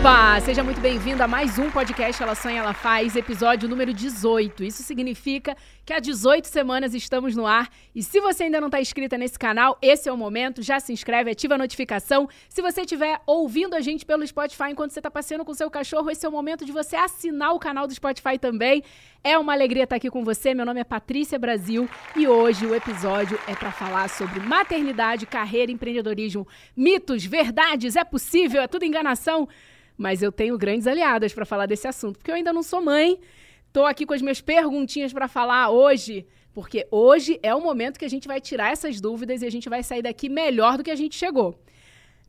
Opa! Seja muito bem-vindo a mais um podcast Ela Sonha, Ela Faz, episódio número 18. Isso significa que há 18 semanas estamos no ar. E se você ainda não está inscrita nesse canal, esse é o momento. Já se inscreve, ativa a notificação. Se você estiver ouvindo a gente pelo Spotify enquanto você está passeando com seu cachorro, esse é o momento de você assinar o canal do Spotify também. É uma alegria estar aqui com você. Meu nome é Patrícia Brasil e hoje o episódio é para falar sobre maternidade, carreira, empreendedorismo, mitos, verdades, é possível, é tudo enganação. Mas eu tenho grandes aliadas para falar desse assunto, porque eu ainda não sou mãe. Estou aqui com as minhas perguntinhas para falar hoje, porque hoje é o momento que a gente vai tirar essas dúvidas e a gente vai sair daqui melhor do que a gente chegou.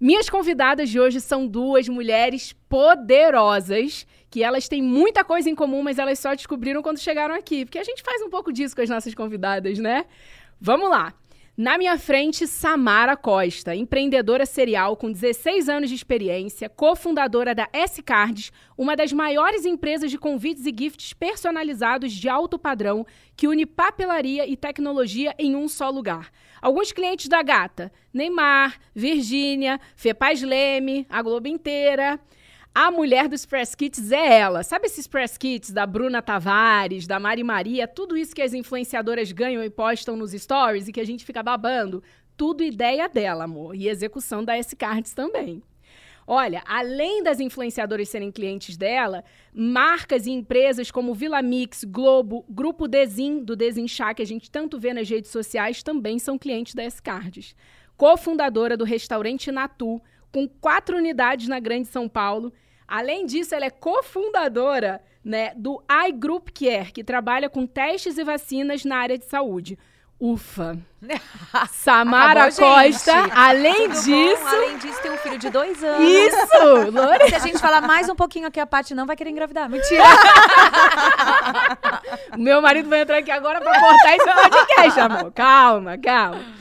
Minhas convidadas de hoje são duas mulheres poderosas, que elas têm muita coisa em comum, mas elas só descobriram quando chegaram aqui, porque a gente faz um pouco disso com as nossas convidadas, né? Vamos lá. Na minha frente, Samara Costa, empreendedora serial com 16 anos de experiência, cofundadora da S-Cards, uma das maiores empresas de convites e gifts personalizados de alto padrão que une papelaria e tecnologia em um só lugar. Alguns clientes da Gata, Neymar, Virgínia, Fepaz Leme, a Globo inteira. A mulher dos press kits é ela. Sabe esses press kits da Bruna Tavares, da Mari Maria, tudo isso que as influenciadoras ganham e postam nos stories e que a gente fica babando? Tudo ideia dela, amor. E execução da S-Cards também. Olha, além das influenciadoras serem clientes dela, marcas e empresas como Vila Mix, Globo, Grupo Desin, do Desinchar, que a gente tanto vê nas redes sociais, também são clientes da S-Cards. Cofundadora do restaurante Natu, com quatro unidades na Grande São Paulo. Além disso, ela é cofundadora né, do iGroup Care, que trabalha com testes e vacinas na área de saúde. Ufa! Samara Acabou, Costa, além Tudo disso. bom? Além disso, tem um filho de dois anos. Isso! Lore... Se a gente falar mais um pouquinho aqui, a Paty não vai querer engravidar. Mentira. Meu marido vai entrar aqui agora pra cortar esse podcast, amor. Calma, calma.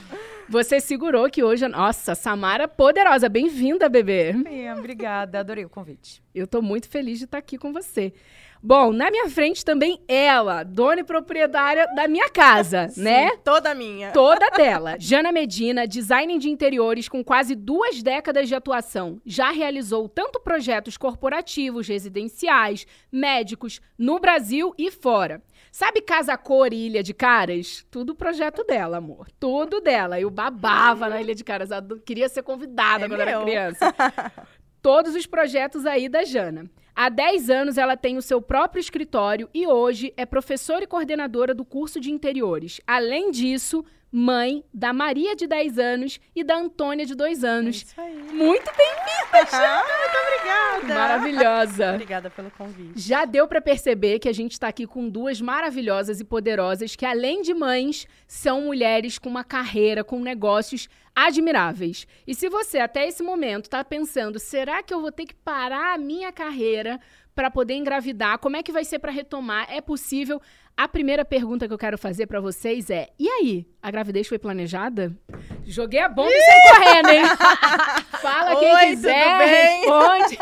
Você segurou que hoje. Nossa, Samara poderosa. Bem-vinda, bebê. Minha, obrigada. Adorei o convite. Eu tô muito feliz de estar aqui com você. Bom, na minha frente também ela, dona e proprietária da minha casa, né? Toda minha. Toda dela. Jana Medina, designer de interiores com quase duas décadas de atuação. Já realizou tanto projetos corporativos, residenciais, médicos, no Brasil e fora. Sabe Casa Cor e Ilha de Caras? Tudo projeto dela, amor. Tudo dela. Eu babava na Ilha de Caras. Eu queria ser convidada É quando era meu. criança. Todos os projetos aí da Jana. Há 10 anos ela tem o seu próprio escritório e hoje é professora e coordenadora do curso de interiores. Além disso, mãe da Maria de 10 anos e da Antônia de 2 anos. Isso aí. Muito bem-vinda, Ah, muito obrigada. Maravilhosa. Obrigada pelo convite. Já deu pra perceber que a gente tá aqui com duas maravilhosas e poderosas que, além de mães, são mulheres com uma carreira, com negócios admiráveis. E se você até esse momento tá pensando, será que eu vou ter que parar a minha carreira para poder engravidar? Como é que vai ser para retomar? É possível? A primeira pergunta que eu quero fazer para vocês é: e aí? A gravidez foi planejada? Joguei a bomba e saí correndo, hein? Fala quem Oi, quiser, tudo bem? responde.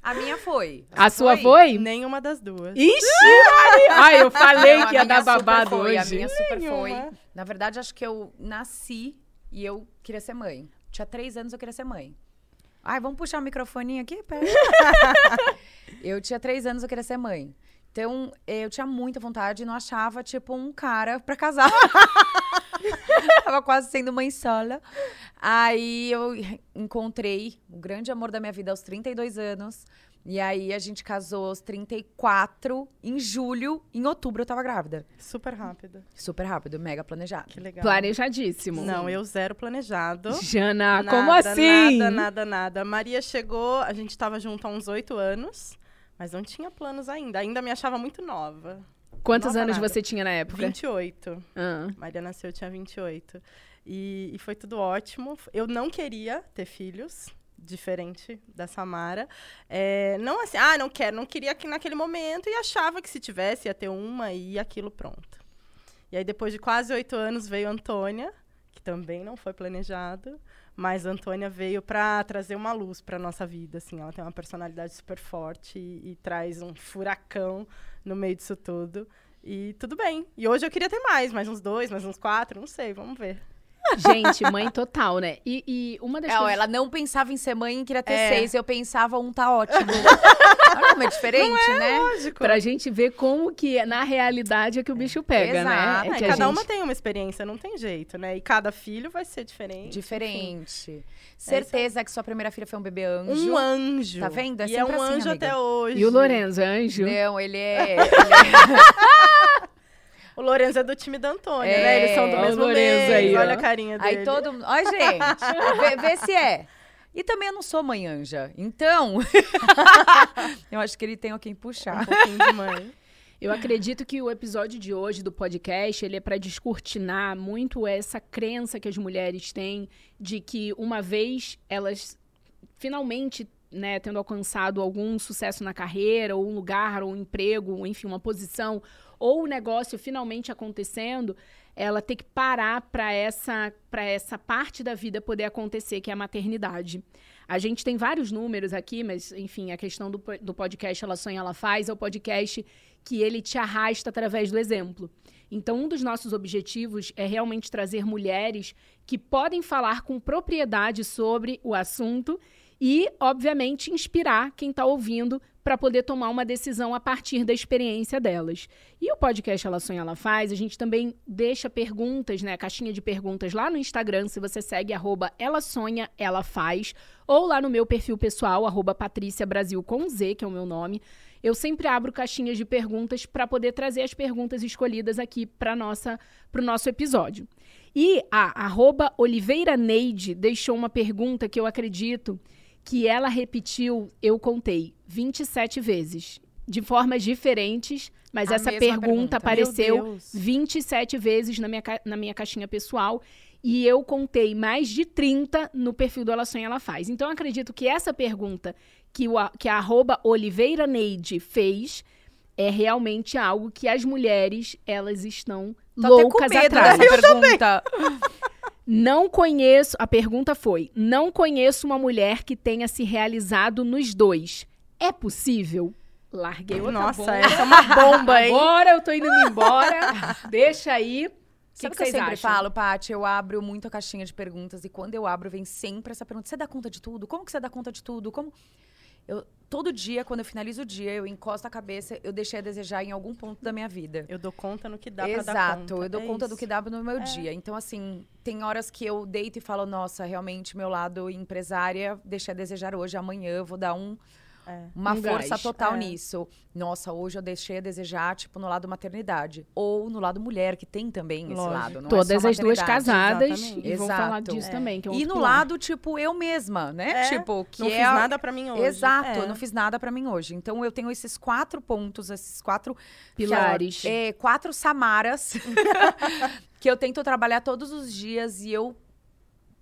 A minha foi. A sua foi? Nenhuma das duas. Ixi! Ai, eu falei Não, a que ia dar babado foi, hoje. A minha super Nenhuma. foi. Na verdade, acho que eu nasci e eu queria ser mãe. Tinha três anos, eu queria ser mãe. Ai, vamos puxar o microfoninho aqui? Pera. eu tinha três anos, eu queria ser mãe. Então, eu tinha muita vontade e não achava, tipo, um cara pra casar. Tava quase sendo mãe sola. Aí eu encontrei o grande amor da minha vida aos 32 anos. E aí a gente casou aos 34, em julho. Em outubro eu tava grávida. Super rápido. Super rápido, mega planejado. Que legal. Planejadíssimo. Não, eu zero planejado. Jana, Nada, como assim? Nada, nada, nada. Maria chegou, a gente tava junto há uns oito anos, mas não tinha planos ainda. Ainda me achava muito nova. Quantos Nova anos nada. você tinha na época? 28. Ah. Maria nasceu, eu tinha 28. E, e foi tudo ótimo. Eu não queria ter filhos, diferente da Samara. É, não assim, ah, não quero, não queria aqui naquele momento e achava que se tivesse ia ter uma e aquilo pronto. E aí, depois de quase oito anos, veio a Antônia, que também não foi planejado. Mas a Antônia veio para trazer uma luz para nossa vida, assim. Ela tem uma personalidade super forte e, e traz um furacão no meio disso tudo. E tudo bem. E hoje eu queria ter mais, mais uns dois, mais uns quatro, não sei, vamos ver. Gente, mãe total, né? E, e uma das É, coisas... ela não pensava em ser mãe e queria ter É. seis. Eu pensava, um tá ótimo. Olha como é diferente, né? Lógico. Pra gente ver como que, na realidade, é que o bicho pega, né? Exato. É É, que a cada gente... uma tem uma experiência, não tem jeito, né? E cada filho vai ser diferente. enfim. Diferente. Certeza que sua primeira filha foi um bebê anjo. Um anjo. Tá vendo? É e é um sempre assim, anjo amiga. até hoje. E o Lorenzo, é anjo? Não, ele é. ele é- O Lorenzo é do time da Antônia, É, né? Eles são do o mesmo mês. aí. Olha a carinha dele. Aí todo mundo. Ó, gente, vê, vê se é. E também eu não sou mãe anja. Então. eu acho que ele tem a quem Um puxar. pouquinho de mãe. Eu acredito que o episódio de hoje do podcast, ele é para descortinar muito essa crença que as mulheres têm de que uma vez elas finalmente, né, tendo alcançado algum sucesso na carreira, ou um lugar, ou um emprego, ou, enfim, uma posição, ou o negócio finalmente acontecendo, ela tem que parar para essa para essa parte da vida poder acontecer, que é a maternidade. A gente tem vários números aqui, mas, enfim, a questão do, do podcast Ela Sonha, Ela Faz é o podcast que ele te arrasta através do exemplo. Então, um dos nossos objetivos é realmente trazer mulheres que podem falar com propriedade sobre o assunto e, obviamente, inspirar quem está ouvindo para poder tomar uma decisão a partir da experiência delas. E o podcast Ela Sonha, Ela Faz, a gente também deixa perguntas, né, caixinha de perguntas lá no Instagram, se você segue arroba Ela Sonha, Ela Faz, ou lá no meu perfil pessoal, arroba Patrícia Brasil com Z, que é o meu nome. Eu sempre abro caixinhas de perguntas para poder trazer as perguntas escolhidas aqui para o nosso episódio. E a arroba Oliveira Neide deixou uma pergunta que eu acredito que ela repetiu, eu contei, 27 vezes. De formas diferentes, mas A essa pergunta, pergunta. apareceu Meu Deus. 27 vezes na minha, na minha caixinha pessoal. E eu contei mais de 30 no perfil do Ela Sonha, Ela Faz. Então, eu acredito que essa pergunta que, o, a- que a arroba Oliveira Neide fez é realmente algo que as mulheres, elas estão Tô loucas atrás. dessa pergunta. Não conheço. A pergunta foi: não conheço uma mulher que tenha se realizado nos dois. É possível? Larguei outra Nossa, bomba. essa é uma bomba, hein? Agora eu tô indo embora. Deixa aí. O que, que que eu sempre acham? falo, Paty? Eu abro muito a caixinha de perguntas e quando eu abro, vem sempre essa pergunta: você dá conta de tudo? Como que você dá conta de tudo? Como. Eu, todo dia, quando eu finalizo o dia, eu encosto a cabeça, eu deixei a desejar em algum ponto da minha vida. Eu dou conta no que dá pra Exato, dar conta. eu dou É conta do isso. que dá no meu dia. Então, assim, tem horas que eu deito e falo, nossa, realmente, meu lado empresária deixei a desejar hoje, amanhã eu vou dar um, É. uma Um força gás. total É. nisso. Nossa, hoje eu deixei a desejar, tipo, no lado maternidade. Ou no lado mulher, que tem também esse Lógico. lado. Não Todas é as duas casadas exatamente. e vão falar disso É. também. Que é um E no pilar. lado, tipo, eu mesma, né? É, Tipo, que Não é fiz nada pra mim hoje. Exato, É. eu não fiz nada pra mim hoje. Então eu tenho esses quatro pontos, esses quatro Pilares. é, quatro Samaras que eu tento trabalhar todos os dias e eu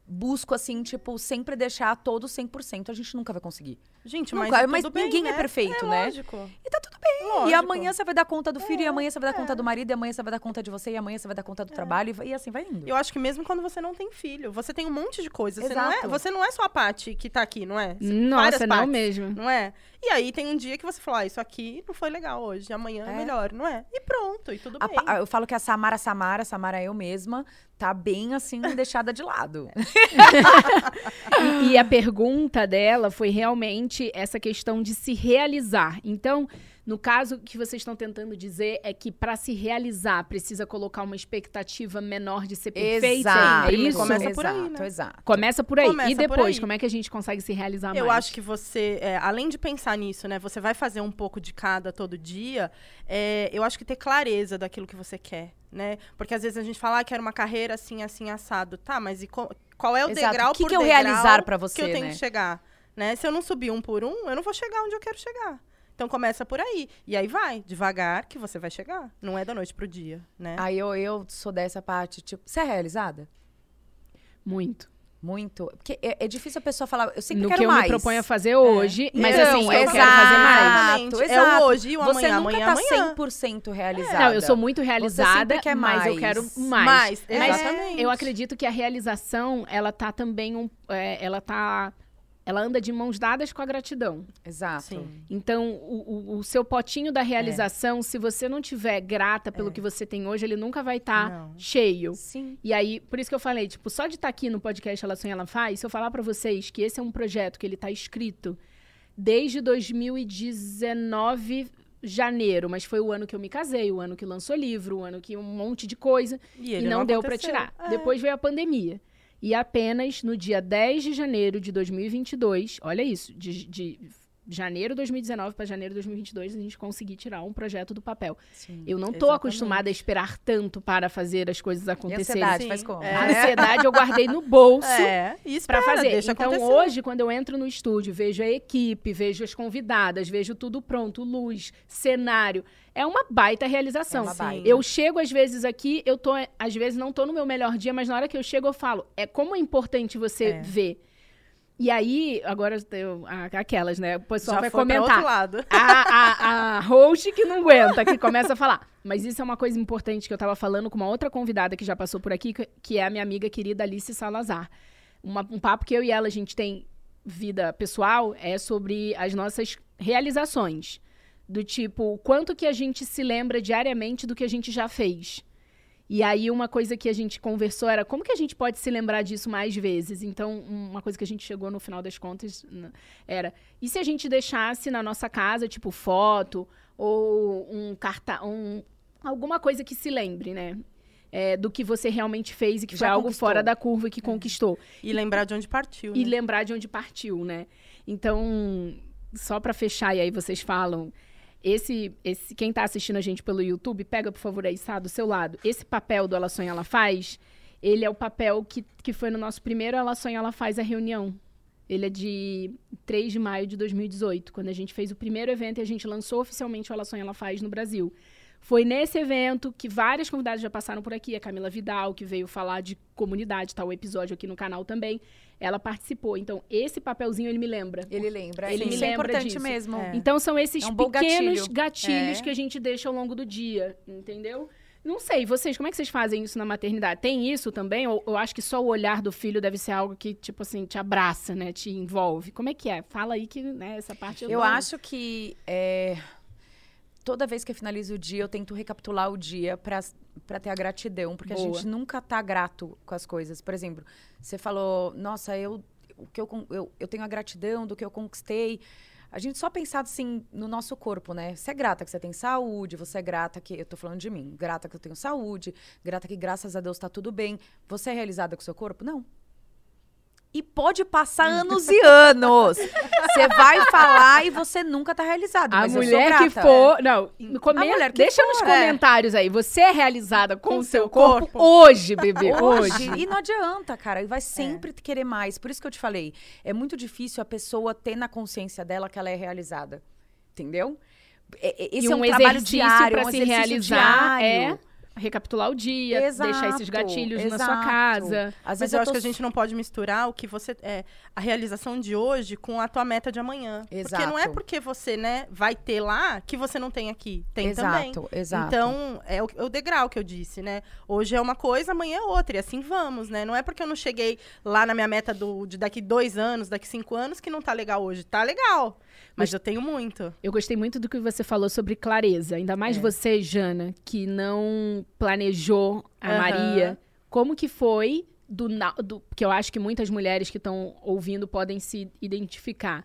busco assim, tipo, sempre deixar todo 100%. A gente nunca vai conseguir. Gente, Nunca, mas, tudo mas bem, ninguém né? é perfeito, é, né? Lógico. E tá tudo bem. Lógico. E amanhã você vai dar conta do filho, e É, amanhã você vai dar é. conta do marido, e amanhã você vai dar conta de você, e amanhã você vai dar conta do trabalho, e, e assim vai indo. Eu acho que mesmo quando você não tem filho, você tem um monte de coisa. Você não, é, Exato. você não é só a Paty que tá aqui, não é? Você- Nossa, não partes, mesmo. Não é? E aí tem um dia que você fala, ah, isso aqui não foi legal hoje, amanhã é, É. melhor, não é? E pronto, e tudo A bem. eu falo que a Samara Samara, Samara eu mesma, tá bem assim, deixada de lado. E, e a pergunta dela foi realmente essa questão de se realizar. Então, no caso que vocês estão tentando dizer é que para se realizar precisa colocar uma expectativa menor de ser perfeita. Exato. É isso? Começa por aí, Exato, né? Exato. Começa por aí. Começa e depois, aí. como é que a gente consegue se realizar Eu mais? acho que você, é, além de pensar nisso, né? Você vai fazer um pouco de cada todo dia. é, eu acho que ter clareza daquilo que você quer, né? Porque às vezes a gente fala, ah, quero uma carreira assim, assim, assado. Tá, mas e co- qual é o Exato. degrau O que por que eu degrau realizar pra que você, eu tenho né? que chegar? Né? Se eu não subir um por um, eu não vou chegar onde eu quero chegar. Então começa por aí. E aí vai, devagar, que você vai chegar. Não é da noite pro dia, né? Aí eu, eu sou dessa parte, tipo, você é realizada? Muito. Muito. Porque é, é difícil a pessoa falar, eu sempre no quero que eu mais. me proponho a fazer hoje, mas Então, assim, eu exato, quero fazer mais. Exatamente. É o exato. hoje e o Você amanhã, nunca amanhã, tá amanhã. 100% realizada. Não, eu sou muito realizada, mas eu mais. quero mais. Mais, Mas exatamente. eu acredito que a realização, ela tá também um, é, ela tá ela anda de mãos dadas com a gratidão. Exato. Sim. Então, o, o- o seu potinho da realização, se você não tiver grata pelo que você tem hoje, ele nunca vai estar Não. cheio. Sim. E aí, por isso que eu falei, tipo, só de estar aqui no podcast Ela Sonha, Ela Faz, se eu falar pra vocês que esse é um projeto que ele tá escrito desde 2019, janeiro, mas foi o ano que eu me casei, o ano que lançou livro, o ano que um monte de coisa, E e ele não, deu pra aconteceu. tirar. É. Depois veio a pandemia. E apenas no dia 10 de janeiro de 2022, olha isso, de, de janeiro de 2019 para janeiro de 2022, a gente conseguiu tirar um projeto do papel. Sim. Eu não tô Exatamente. acostumada a esperar tanto para fazer as coisas E a acontecerem. ansiedade Sim. faz como? É. A ansiedade eu guardei no bolso É, e pra espera, fazer. deixa Então acontecer. hoje, quando eu entro no estúdio, vejo a equipe, vejo as convidadas, vejo tudo pronto, luz, cenário, é uma baita realização. É uma baita. Eu chego às vezes aqui, eu tô, às vezes não tô no meu melhor dia, mas na hora que eu chego eu falo, é como é importante você É. ver. E aí, agora eu, aquelas, né? O pessoal Já vai comentar. outro lado. A, a, a host que não aguenta, que começa a falar. Mas isso é uma coisa importante que eu tava falando com uma outra convidada que já passou por aqui, que- é a minha amiga querida Alice Salazar. Uma- um papo que eu e ela, a gente tem vida pessoal, é sobre as nossas realizações. Do tipo, o quanto que a gente se lembra diariamente do que a gente já fez. E aí, uma coisa que a gente conversou era como que a gente pode se lembrar disso mais vezes. Então, uma coisa que a gente chegou no final das contas era: e se a gente deixasse na nossa casa, tipo, foto ou um cartão, um, alguma coisa que se lembre, né? É, do que você realmente fez e que Já foi algo conquistou. fora da curva e que conquistou. E lembrar de onde partiu. E né? lembrar de onde partiu, né? Então, só pra fechar, e aí vocês falam. Esse, esse, quem tá assistindo a gente pelo YouTube, pega, por favor, aí, Sá, do seu lado. Esse papel do Ela Sonha, Ela Faz, ele é o papel que, que foi no nosso primeiro Ela Sonha, Ela Faz a reunião. Ele é de 3 de maio de 2018, quando a gente fez o primeiro evento e a gente lançou oficialmente o Ela Sonha, Ela Faz no Brasil. Foi nesse evento que várias convidadas já passaram por aqui. A Camila Vidal, que veio falar de comunidade, tá o episódio aqui no canal também. Ela participou. Então, esse papelzinho ele me lembra. Ele lembra. Ele Isso me é lembra importante disso. mesmo. É. Então, são esses É um pequenos gatilho. gatilhos É. que a gente deixa ao longo do dia, entendeu? Não sei, vocês, como é que vocês fazem isso na maternidade? Tem isso também? Ou eu acho que só o olhar do filho deve ser algo que, tipo assim, te abraça, né? Te envolve. Como é que é? Fala aí que, né, essa parte eu Eu acho que é, toda vez que eu finalizo o dia, eu tento recapitular o dia pra pra ter a gratidão, porque a Boa. gente nunca tá grato com as coisas. Por exemplo, você falou, nossa, eu, o que eu, eu, eu tenho a gratidão do que eu conquistei. A gente só pensar assim no nosso corpo, né? Você é grata que você tem saúde, você é grata que. Eu tô falando de mim, grata que eu tenho saúde, grata que graças a Deus tá tudo bem. Você é realizada com o seu corpo? Não. E pode passar anos e anos. Você vai falar e você nunca tá realizado. A mulher que for. Não, no come- A mulher que deixa nos for, é. comentários aí. Você é realizada com, Com o seu corpo, corpo? hoje, bebê? Hoje. Hoje. E não adianta, cara. E vai sempre querer mais. Por isso que eu te falei. É muito difícil a pessoa ter na consciência dela que ela é realizada. Entendeu? É- é- Esse e é um, um, trabalho exercício diário, pra um se exercício realizar diário. é recapitular o dia, Exato, deixar esses gatilhos na sua exato. casa. Às Mas vezes eu, eu acho tô que a gente não pode misturar o que você é a realização de hoje com a tua meta de amanhã. Porque não é Exato. porque você, né, vai ter lá que você não tem aqui. Tem também. Exato, exato. Então, é o, é o degrau que eu disse, né? Hoje é uma coisa, amanhã é outra. E assim vamos, né? Não é porque eu não cheguei lá na minha meta do, de daqui dois anos, daqui cinco anos, que não tá legal hoje. Tá legal. Mas eu tenho muito. Eu gostei muito do que você falou sobre clareza. Ainda mais É. você, Jana, que não planejou a Aham. Maria. Como que foi do, do que eu acho que muitas mulheres que estão ouvindo podem se identificar.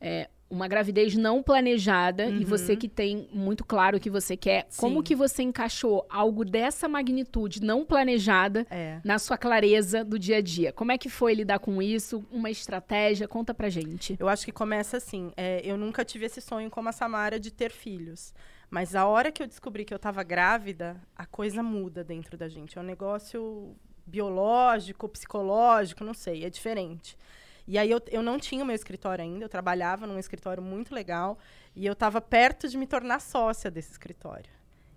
É, uma gravidez não planejada e Uhum. você que tem muito claro o que você quer. Como Sim. que você encaixou algo dessa magnitude não planejada É. na sua clareza do dia a dia? Como é que foi lidar com isso? Uma estratégia? Conta pra gente. Eu acho que começa assim. é, eu nunca tive esse sonho como a Samara de ter filhos. Mas a hora que eu descobri que eu estava grávida, a coisa muda dentro da gente. É um negócio biológico, psicológico, não sei, é diferente. E aí eu, eu não tinha o meu escritório ainda, eu trabalhava num escritório muito legal e eu estava perto de me tornar sócia desse escritório.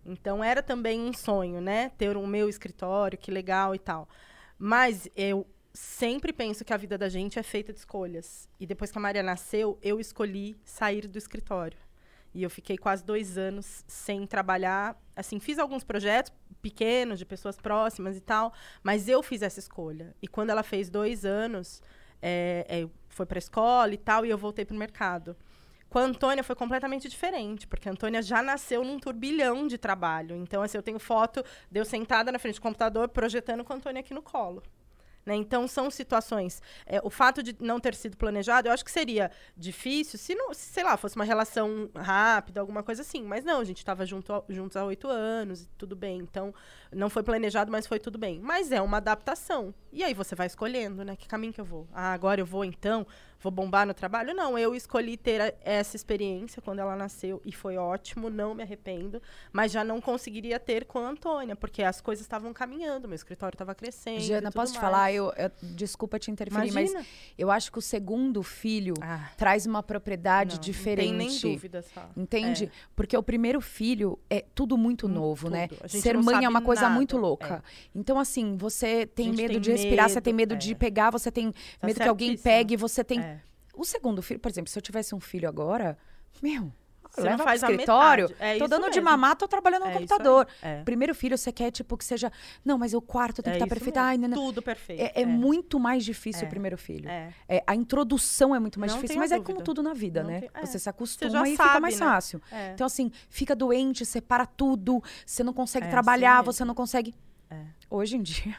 Então era também um sonho, né? Ter o meu escritório, que legal e tal. Mas eu sempre penso que a vida da gente é feita de escolhas. E depois que a Maria nasceu, eu escolhi sair do escritório. E eu fiquei quase dois anos sem trabalhar. Assim, fiz alguns projetos pequenos, de pessoas próximas e tal, mas eu fiz essa escolha. E quando ela fez dois anos, é, é, foi pra escola e tal, e eu voltei pro mercado. Com a Antônia foi completamente diferente, porque a Antônia já nasceu num turbilhão de trabalho. Então, assim, eu tenho foto de eu sentada na frente do computador, projetando com a Antônia aqui no colo. Né? Então, são situações. É, o fato de não ter sido planejado, eu acho que seria difícil se, não, se, sei lá, fosse uma relação rápida, alguma coisa assim. Mas não, a gente estava junto, juntos há oito anos e tudo bem. Então, não foi planejado, mas foi tudo bem. Mas é uma adaptação. E aí você vai escolhendo, né? Que caminho que eu vou? Ah, agora eu vou então vou bombar no trabalho. Não, eu escolhi ter a, essa experiência quando ela nasceu e foi ótimo, não me arrependo, mas já não conseguiria ter com a Antônia, porque as coisas estavam caminhando, meu escritório estava crescendo. Jana, posso te falar? Eu, eu, desculpa te interferir, Imagina. mas eu acho que o segundo filho ah, traz uma propriedade não, diferente. Não tem nem dúvida, só. Entende? É. Porque o primeiro filho é tudo muito hum, novo, né? Ser mãe é uma coisa nada. muito louca. É. Então, assim, você tem medo tem de respirar, medo, você tem medo é. de pegar, você tem tá medo que alguém pegue, você tem. É. O segundo filho, por exemplo, se eu tivesse um filho agora, meu, você leva faz pro escritório, é tô dando mesmo. de mamar, tô trabalhando no é computador. É. Primeiro filho, você quer, tipo, que seja. Não, mas o quarto tem que estar é tá perfeito. Ai, não, não. Tudo perfeito. É, é, é, muito mais difícil o primeiro filho. a introdução é muito mais não difícil, mas é como tudo na vida, não né? Tem... Você se acostuma você e sabe, fica mais né? fácil. Então, assim, fica doente, separa tudo, você não consegue trabalhar, você não consegue. Hoje em dia.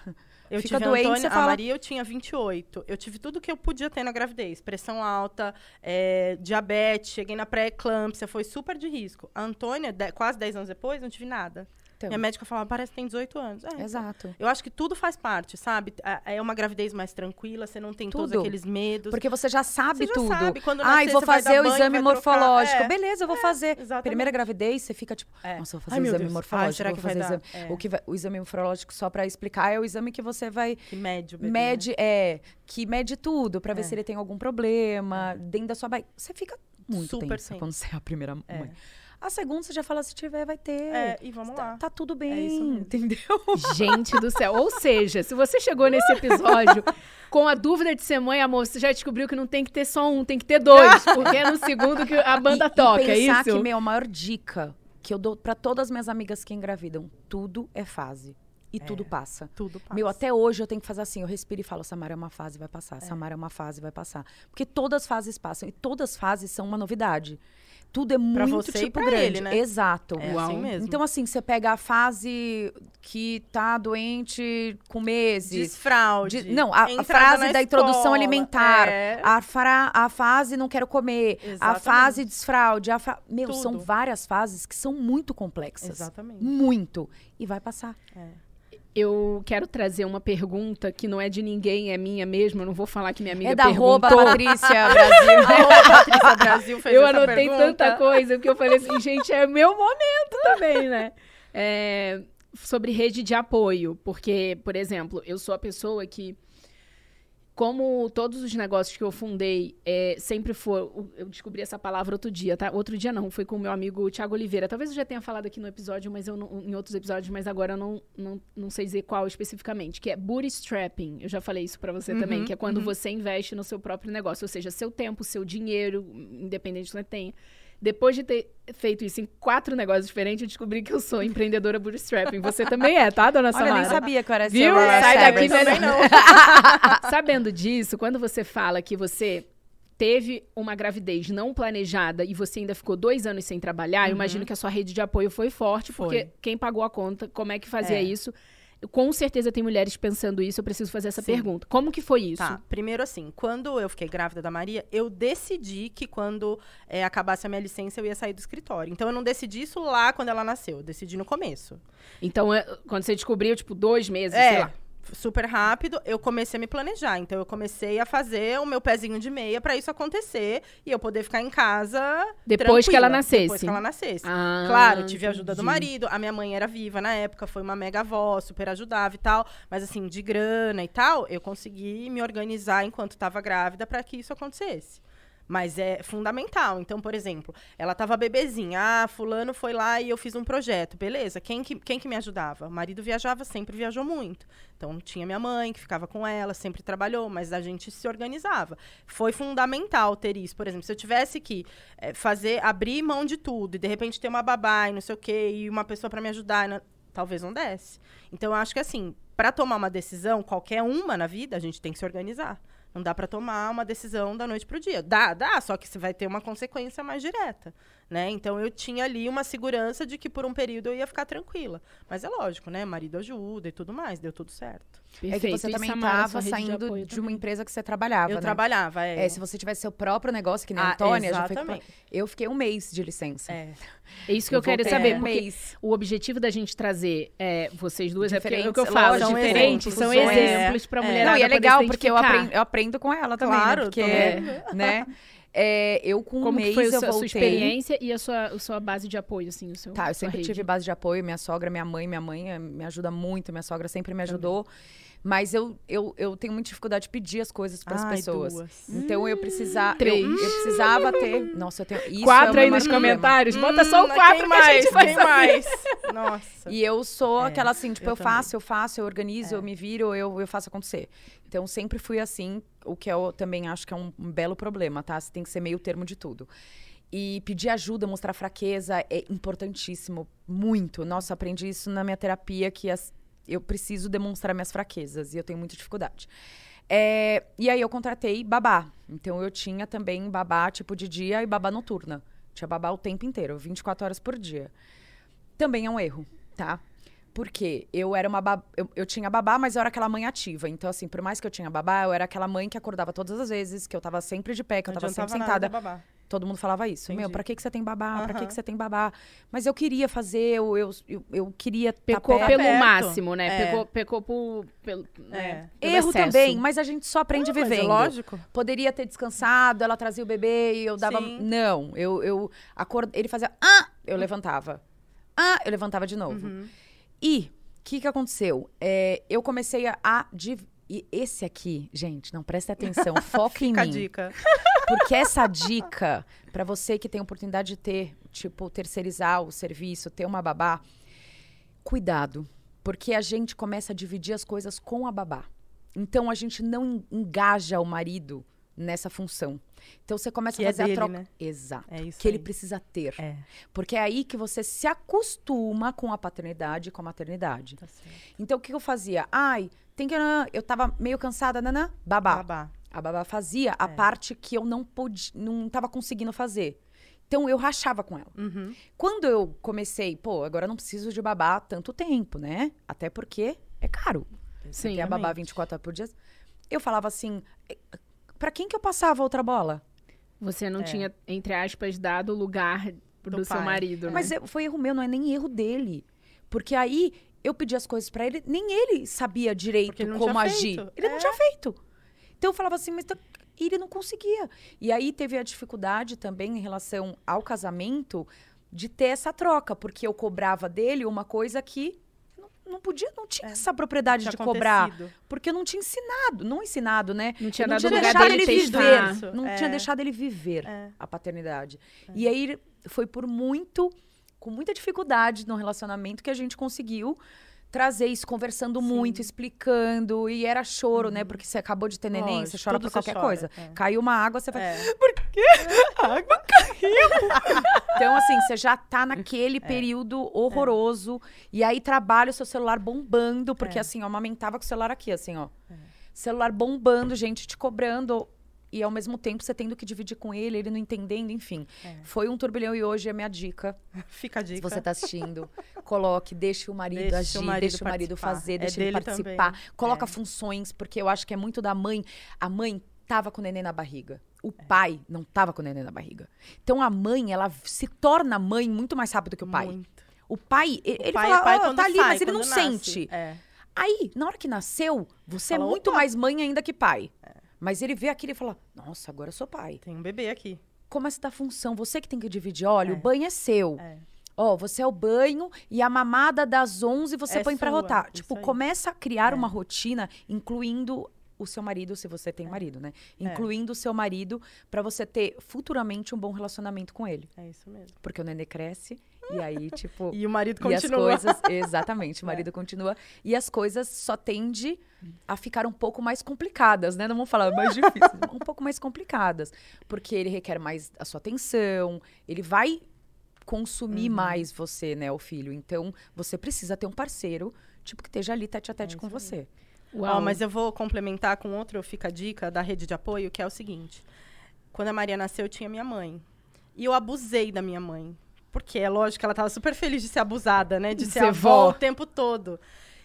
Eu Fica tive doente, Antônia, fala... a Maria eu tinha 28. Eu tive tudo que eu podia ter na gravidez. Pressão alta, é, diabetes, cheguei na pré-eclâmpsia, foi super de risco. A Antônia, de, quase 10 anos depois, não tive nada. Então. Minha médica falava, parece que tem 18 anos. É, Exato. Eu acho que tudo faz parte, sabe? É uma gravidez mais tranquila, você não tem tudo. todos aqueles medos. Porque você já sabe você já tudo. Sabe. Quando Ai, vou fazer o exame morfológico. É. Beleza, eu vou é, fazer. Exatamente. Primeira gravidez, você fica tipo, é. nossa, vou fazer Ai, o exame Deus. morfológico. Ai, será que vai exame. É. O, que vai, o exame morfológico, só para explicar, é o exame que você vai. Que mede o bebê. Mede, né? é. Que mede tudo, para ver é. se ele tem algum problema dentro da sua barriga. Você fica muito Super tensa quando você é a primeira mãe. A segunda você já fala, se tiver, vai ter. É, e vamos tá, lá. Tá tudo bem, é entendeu? Gente do céu. Ou seja, se você chegou nesse episódio com a dúvida de ser mãe, amor, você já descobriu que não tem que ter só um, tem que ter dois. porque é no segundo que a banda e, toca, e é isso? que, meu, a maior dica que eu dou para todas as minhas amigas que engravidam, tudo é fase. E é, tudo passa. Tudo passa. Meu, até hoje eu tenho que fazer assim, eu respiro e falo, Samara é uma fase, vai passar. É. Samara é uma fase, vai passar. Porque todas as fases passam. E todas as fases são uma novidade tudo é pra muito você tipo grande. Ele, né? Exato. É Uau. assim mesmo. Então, assim, você pega a fase que tá doente com meses. Desfraude. De, não, a, a frase da introdução alimentar. É. A, fra, a fase não quero comer. Exatamente. A fase desfraude. A fra... Meu, tudo. são várias fases que são muito complexas. Exatamente. Muito. E vai passar. É. Eu quero trazer uma pergunta que não é de ninguém, é minha mesmo. Eu não vou falar que minha amiga É da perguntou. Patrícia Brasil. Patrícia Brasil fez Eu anotei pergunta. tanta coisa, porque eu falei assim, gente, é meu momento também, né? É, sobre rede de apoio. Porque, por exemplo, eu sou a pessoa que como todos os negócios que eu fundei é, sempre foram. Eu descobri essa palavra outro dia, tá? Outro dia não, foi com o meu amigo Tiago Oliveira. Talvez eu já tenha falado aqui no episódio, mas eu não, em outros episódios, mas agora eu não, não, não sei dizer qual especificamente, que é bootstrapping. Eu já falei isso para você uhum, também, que é quando uhum. você investe no seu próprio negócio, ou seja, seu tempo, seu dinheiro, independente do que você tenha depois de ter feito isso em quatro negócios diferentes, eu descobri que eu sou empreendedora bootstrapping. Você também é, tá, dona Samara? Olha, eu nem sabia que eu era Viu? Sai daqui também não. Sabendo disso, quando você fala que você teve uma gravidez não planejada e você ainda ficou dois anos sem trabalhar, uhum. eu imagino que a sua rede de apoio foi forte, porque foi. quem pagou a conta, como é que fazia é. isso? Com certeza tem mulheres pensando isso, eu preciso fazer essa Sim. pergunta. Como que foi isso? Tá, primeiro assim, quando eu fiquei grávida da Maria, eu decidi que quando é, acabasse a minha licença eu ia sair do escritório. Então eu não decidi isso lá quando ela nasceu, eu decidi no começo. Então, é, quando você descobriu, tipo, dois meses, é, sei lá super rápido, eu comecei a me planejar. Então, eu comecei a fazer o meu pezinho de meia para isso acontecer e eu poder ficar em casa. Depois que ela nascesse. Depois que ela nascesse. Ah, claro, tive a ajuda do marido. A minha mãe era viva na época, foi uma mega avó, super ajudava e tal. Mas, assim, de grana e tal, eu consegui me organizar enquanto estava grávida para que isso acontecesse. Mas é fundamental. Então, por exemplo, ela tava bebezinha. Ah, fulano foi lá e eu fiz um projeto. Beleza. Quem que, quem que me ajudava? O marido viajava, sempre viajou muito. Então, tinha minha mãe que ficava com ela, sempre trabalhou, mas a gente se organizava. Foi fundamental ter isso. Por exemplo, se eu tivesse que é, fazer, abrir mão de tudo e de repente ter uma babá e não sei o quê, e uma pessoa para me ajudar, não, talvez não desse. Então, eu acho que assim, para tomar uma decisão, qualquer uma na vida, a gente tem que se organizar. Não dá pra tomar uma decisão da noite pro dia. Dá, dá, só que você vai ter uma consequência mais direta, né? Então eu tinha ali uma segurança de que por um período eu ia ficar tranquila. Mas é lógico, né? Marido ajuda e tudo mais, deu tudo certo. É que você E também estava saindo apoio de, uma empresa que você trabalhava, eu né? trabalhava, é. É, se você tivesse seu próprio negócio, que nem a Ah, Antônia, já foi... exatamente. eu fiquei um mês de licença. É. É isso que eu, quero voltei saber, um porque mês. o objetivo da gente trazer é, vocês duas é porque é o que eu Diferentes, falo, lógico, diferentes, são exemplos, é. exemplos pra É. mulher. Não, e é legal, porque eu aprendo. eu aprendo com ela também, Claro, né? Porque, né? É, eu com um Como que mês foi eu sua, a sua voltei. experiência e a sua, a sua base de apoio, assim, o seu Tá, eu sempre tive base de apoio, minha sogra, minha mãe, minha mãe eh, me ajuda muito, minha sogra sempre me ajudou. Mas eu, eu, eu tenho muita dificuldade de pedir as coisas para as pessoas. duas. Então eu precisava. Três. Eu, eu precisava ter. Nossa, eu tenho. Isso Quatro é aí nos comentários, bota só o Hum, quatro quem que a mais? gente vai Quem saber. mais? Nossa. E eu sou É, aquela assim, tipo, eu eu, faço, eu faço, eu organizo, eu me viro, eu, eu faço acontecer. Então sempre fui assim, o que eu também acho que é um, um belo problema, tá? Você tem que ser meio termo de tudo. E pedir ajuda, mostrar fraqueza é importantíssimo, muito. Nossa, aprendi isso na minha terapia, que as- eu preciso demonstrar minhas fraquezas e eu tenho muita dificuldade. É, e aí eu contratei babá. Então eu tinha também babá tipo de dia e babá noturna. Tinha babá o tempo inteiro, 24 horas por dia. Também é um erro, tá? Porque eu era uma eu, eu tinha babá, mas eu era aquela mãe ativa. Então, assim, por mais que eu tinha babá, eu era aquela mãe que acordava todas as vezes, que eu tava sempre de pé, que eu Não tava sempre adiantava nada sentada. babá. Todo mundo falava isso. Meu, Entendi. pra que, que você tem babá? Pra que, que você tem babá? Mas eu queria fazer, eu, eu, eu, eu queria. tá Pecou perto. pelo perto. máximo, né? É. Pecou, pecou por, pelo, né? pelo Erro excesso. também, mas a gente só aprende mas é vivendo. lógico. Poderia ter descansado, ela trazia o bebê e eu dava. Sim. Não, eu, eu acord... ele fazia. Ah! Eu levantava. Ah! Eu levantava de novo. Uhum. E o que, que aconteceu? É, eu comecei a. a div- E esse aqui, gente, não presta atenção, foca em Fica a mim. dica. Porque essa dica, pra você que tem oportunidade de ter, tipo, terceirizar o serviço, ter uma babá, cuidado. Porque a gente começa a dividir as coisas com a babá. Então a gente não en- engaja o marido nessa função. Então você começa Que a é fazer a dele, troca. né? Exato. É isso que ele aí. precisa ter. É, Porque é aí que você se acostuma com a paternidade e com a maternidade. tá certo. Então o que eu fazia? Ai, tem que. Eu tava meio cansada, nanã, babá. Babá. A babá fazia a É. parte que eu não pude, não estava conseguindo fazer. Então eu rachava com ela. Uhum. Quando eu comecei, pô, agora não preciso de babá tanto tempo, né? Até porque é caro. Sim, a babá Realmente. 24 horas por dia. Eu falava assim, "Eh, pra quem que eu passava outra bola? Você não É. tinha, entre aspas, dado o lugar do, Do seu marido, né? Mas eu- foi erro meu, não é nem erro dele. Porque aí eu pedi as coisas pra ele, nem ele sabia direito não como agir. feito. Ele não É. tinha feito. Então eu falava assim, mas tá- ele não conseguia. E aí teve a dificuldade também em relação ao casamento de ter essa troca, porque eu cobrava dele uma coisa que não, não podia, não tinha essa propriedade É. De cobrar, porque eu não tinha ensinado, não ensinado, né? não tinha não tinha deixado ele viver, Isso, não é. tinha deixado ele viver É. a paternidade. E aí foi por muito, com muita dificuldade no relacionamento que a gente conseguiu trazer isso, conversando muito, explicando. E era choro, né? Porque você acabou de ter neném, Lógico, você chora por qualquer chora, coisa. é. Caiu uma água, você fala. É. Por quê? A água caiu. então, assim, você já tá naquele período horroroso. E aí trabalha o seu celular bombando, porque É. assim, eu amamentava com o celular aqui, assim, ó. Celular bombando, gente te cobrando. E ao mesmo tempo você tendo que dividir com ele, ele não entendendo, enfim. É. Foi um turbilhão e hoje é minha dica. Fica a dica. Se você tá assistindo, coloque, deixe o marido Deixe o agir, marido deixe o marido fazer, É deixe ele participar. também. Coloca É. funções, porque eu acho que é muito da mãe. A mãe tava com o neném na barriga. O É. pai não tava com o neném na barriga. Então a mãe, ela se torna mãe muito mais rápido que o pai. Muito. O pai, e- O ele pai fala, é pai "Ah, quando tá ali, sai, mas ele não nasce. sente. É. Aí, na hora que nasceu, você é muito "Opa." mais mãe ainda que pai. Mas ele vê aquilo e fala: Nossa, agora eu sou pai. Tem um bebê aqui. Como essa da função? Você que tem que dividir. Olha, É. o banho é seu. É. Ó, você é o banho e a mamada das 11 você É põe pra sua, rotar. Tipo, aí. começa a criar É. uma rotina, incluindo o seu marido, se você tem marido, né? Incluindo o seu marido pra você ter futuramente um bom relacionamento com ele. É isso mesmo. Porque o nenê cresce e aí, tipo. E o marido E as continua. É. coisas, exatamente, o marido continua. E as coisas só tende a ficar um pouco mais complicadas, né? Não vamos falar mais difíceis, um pouco mais complicadas. Porque ele requer mais a sua atenção, ele vai consumir Uhum. mais você, né, o filho. Então, você precisa ter um parceiro, tipo, que esteja ali tete a tete É com você. Uau. Ó, mas eu vou complementar com outro Fica a Dica da rede de apoio, que é o seguinte. Quando a Maria nasceu, eu tinha minha mãe. E eu abusei da minha mãe. Porque é lógico que ela estava super feliz de ser abusada, né? De De ser ser avó vó. o tempo todo.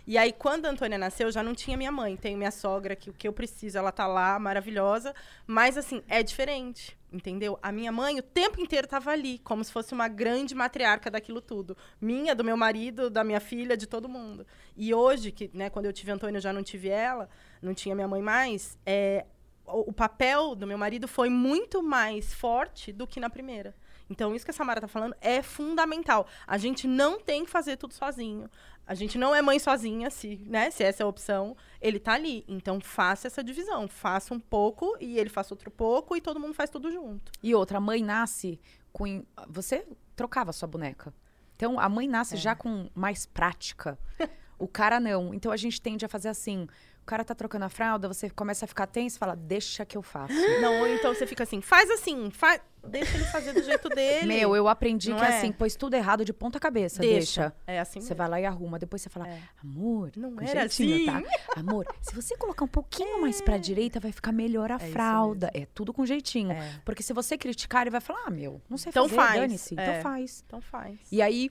E aí, quando a Antônia nasceu, eu já não tinha minha mãe. Tenho minha sogra, que o que eu preciso, ela tá lá, maravilhosa. Mas, assim, é diferente, entendeu? A minha mãe, o tempo inteiro, tava ali, como se fosse uma grande matriarca daquilo tudo. Minha, do meu marido, da minha filha, de todo mundo. E hoje, que, né, quando eu tive a Antônia, eu já não tive ela, não tinha minha mãe mais, é, o, o papel do meu marido foi muito mais forte do que na primeira. Então, isso que a Samara tá falando é fundamental. A gente não tem que fazer tudo sozinho. A gente não é mãe sozinha, se, né, se essa é a opção. Ele tá ali. Então, faça essa divisão. Faça um pouco e ele faça outro pouco e todo mundo faz tudo junto. E outra, a mãe nasce com. Você trocava a sua boneca. Então, a mãe nasce já com mais prática. O cara não. Então, a gente tende a fazer assim. O cara tá trocando a fralda, você começa a ficar tenso e fala, deixa que eu faço. Não, ou então você fica assim, faz assim, faz, deixa ele fazer do jeito dele. Meu, eu aprendi Não que é é? assim, pôs tudo errado de ponta cabeça. deixa. Deixa. É assim Você mesmo. vai lá e arruma. Depois você fala, É. amor, Não com era jeitinho, assim. tá? Amor, se você colocar um pouquinho mais pra direita, vai ficar melhor a isso fralda. É tudo com jeitinho. É. Porque se você criticar, ele vai falar, ah, meu, não sei Então fazer, faz. dane-se. É. Então faz. Então faz. E aí,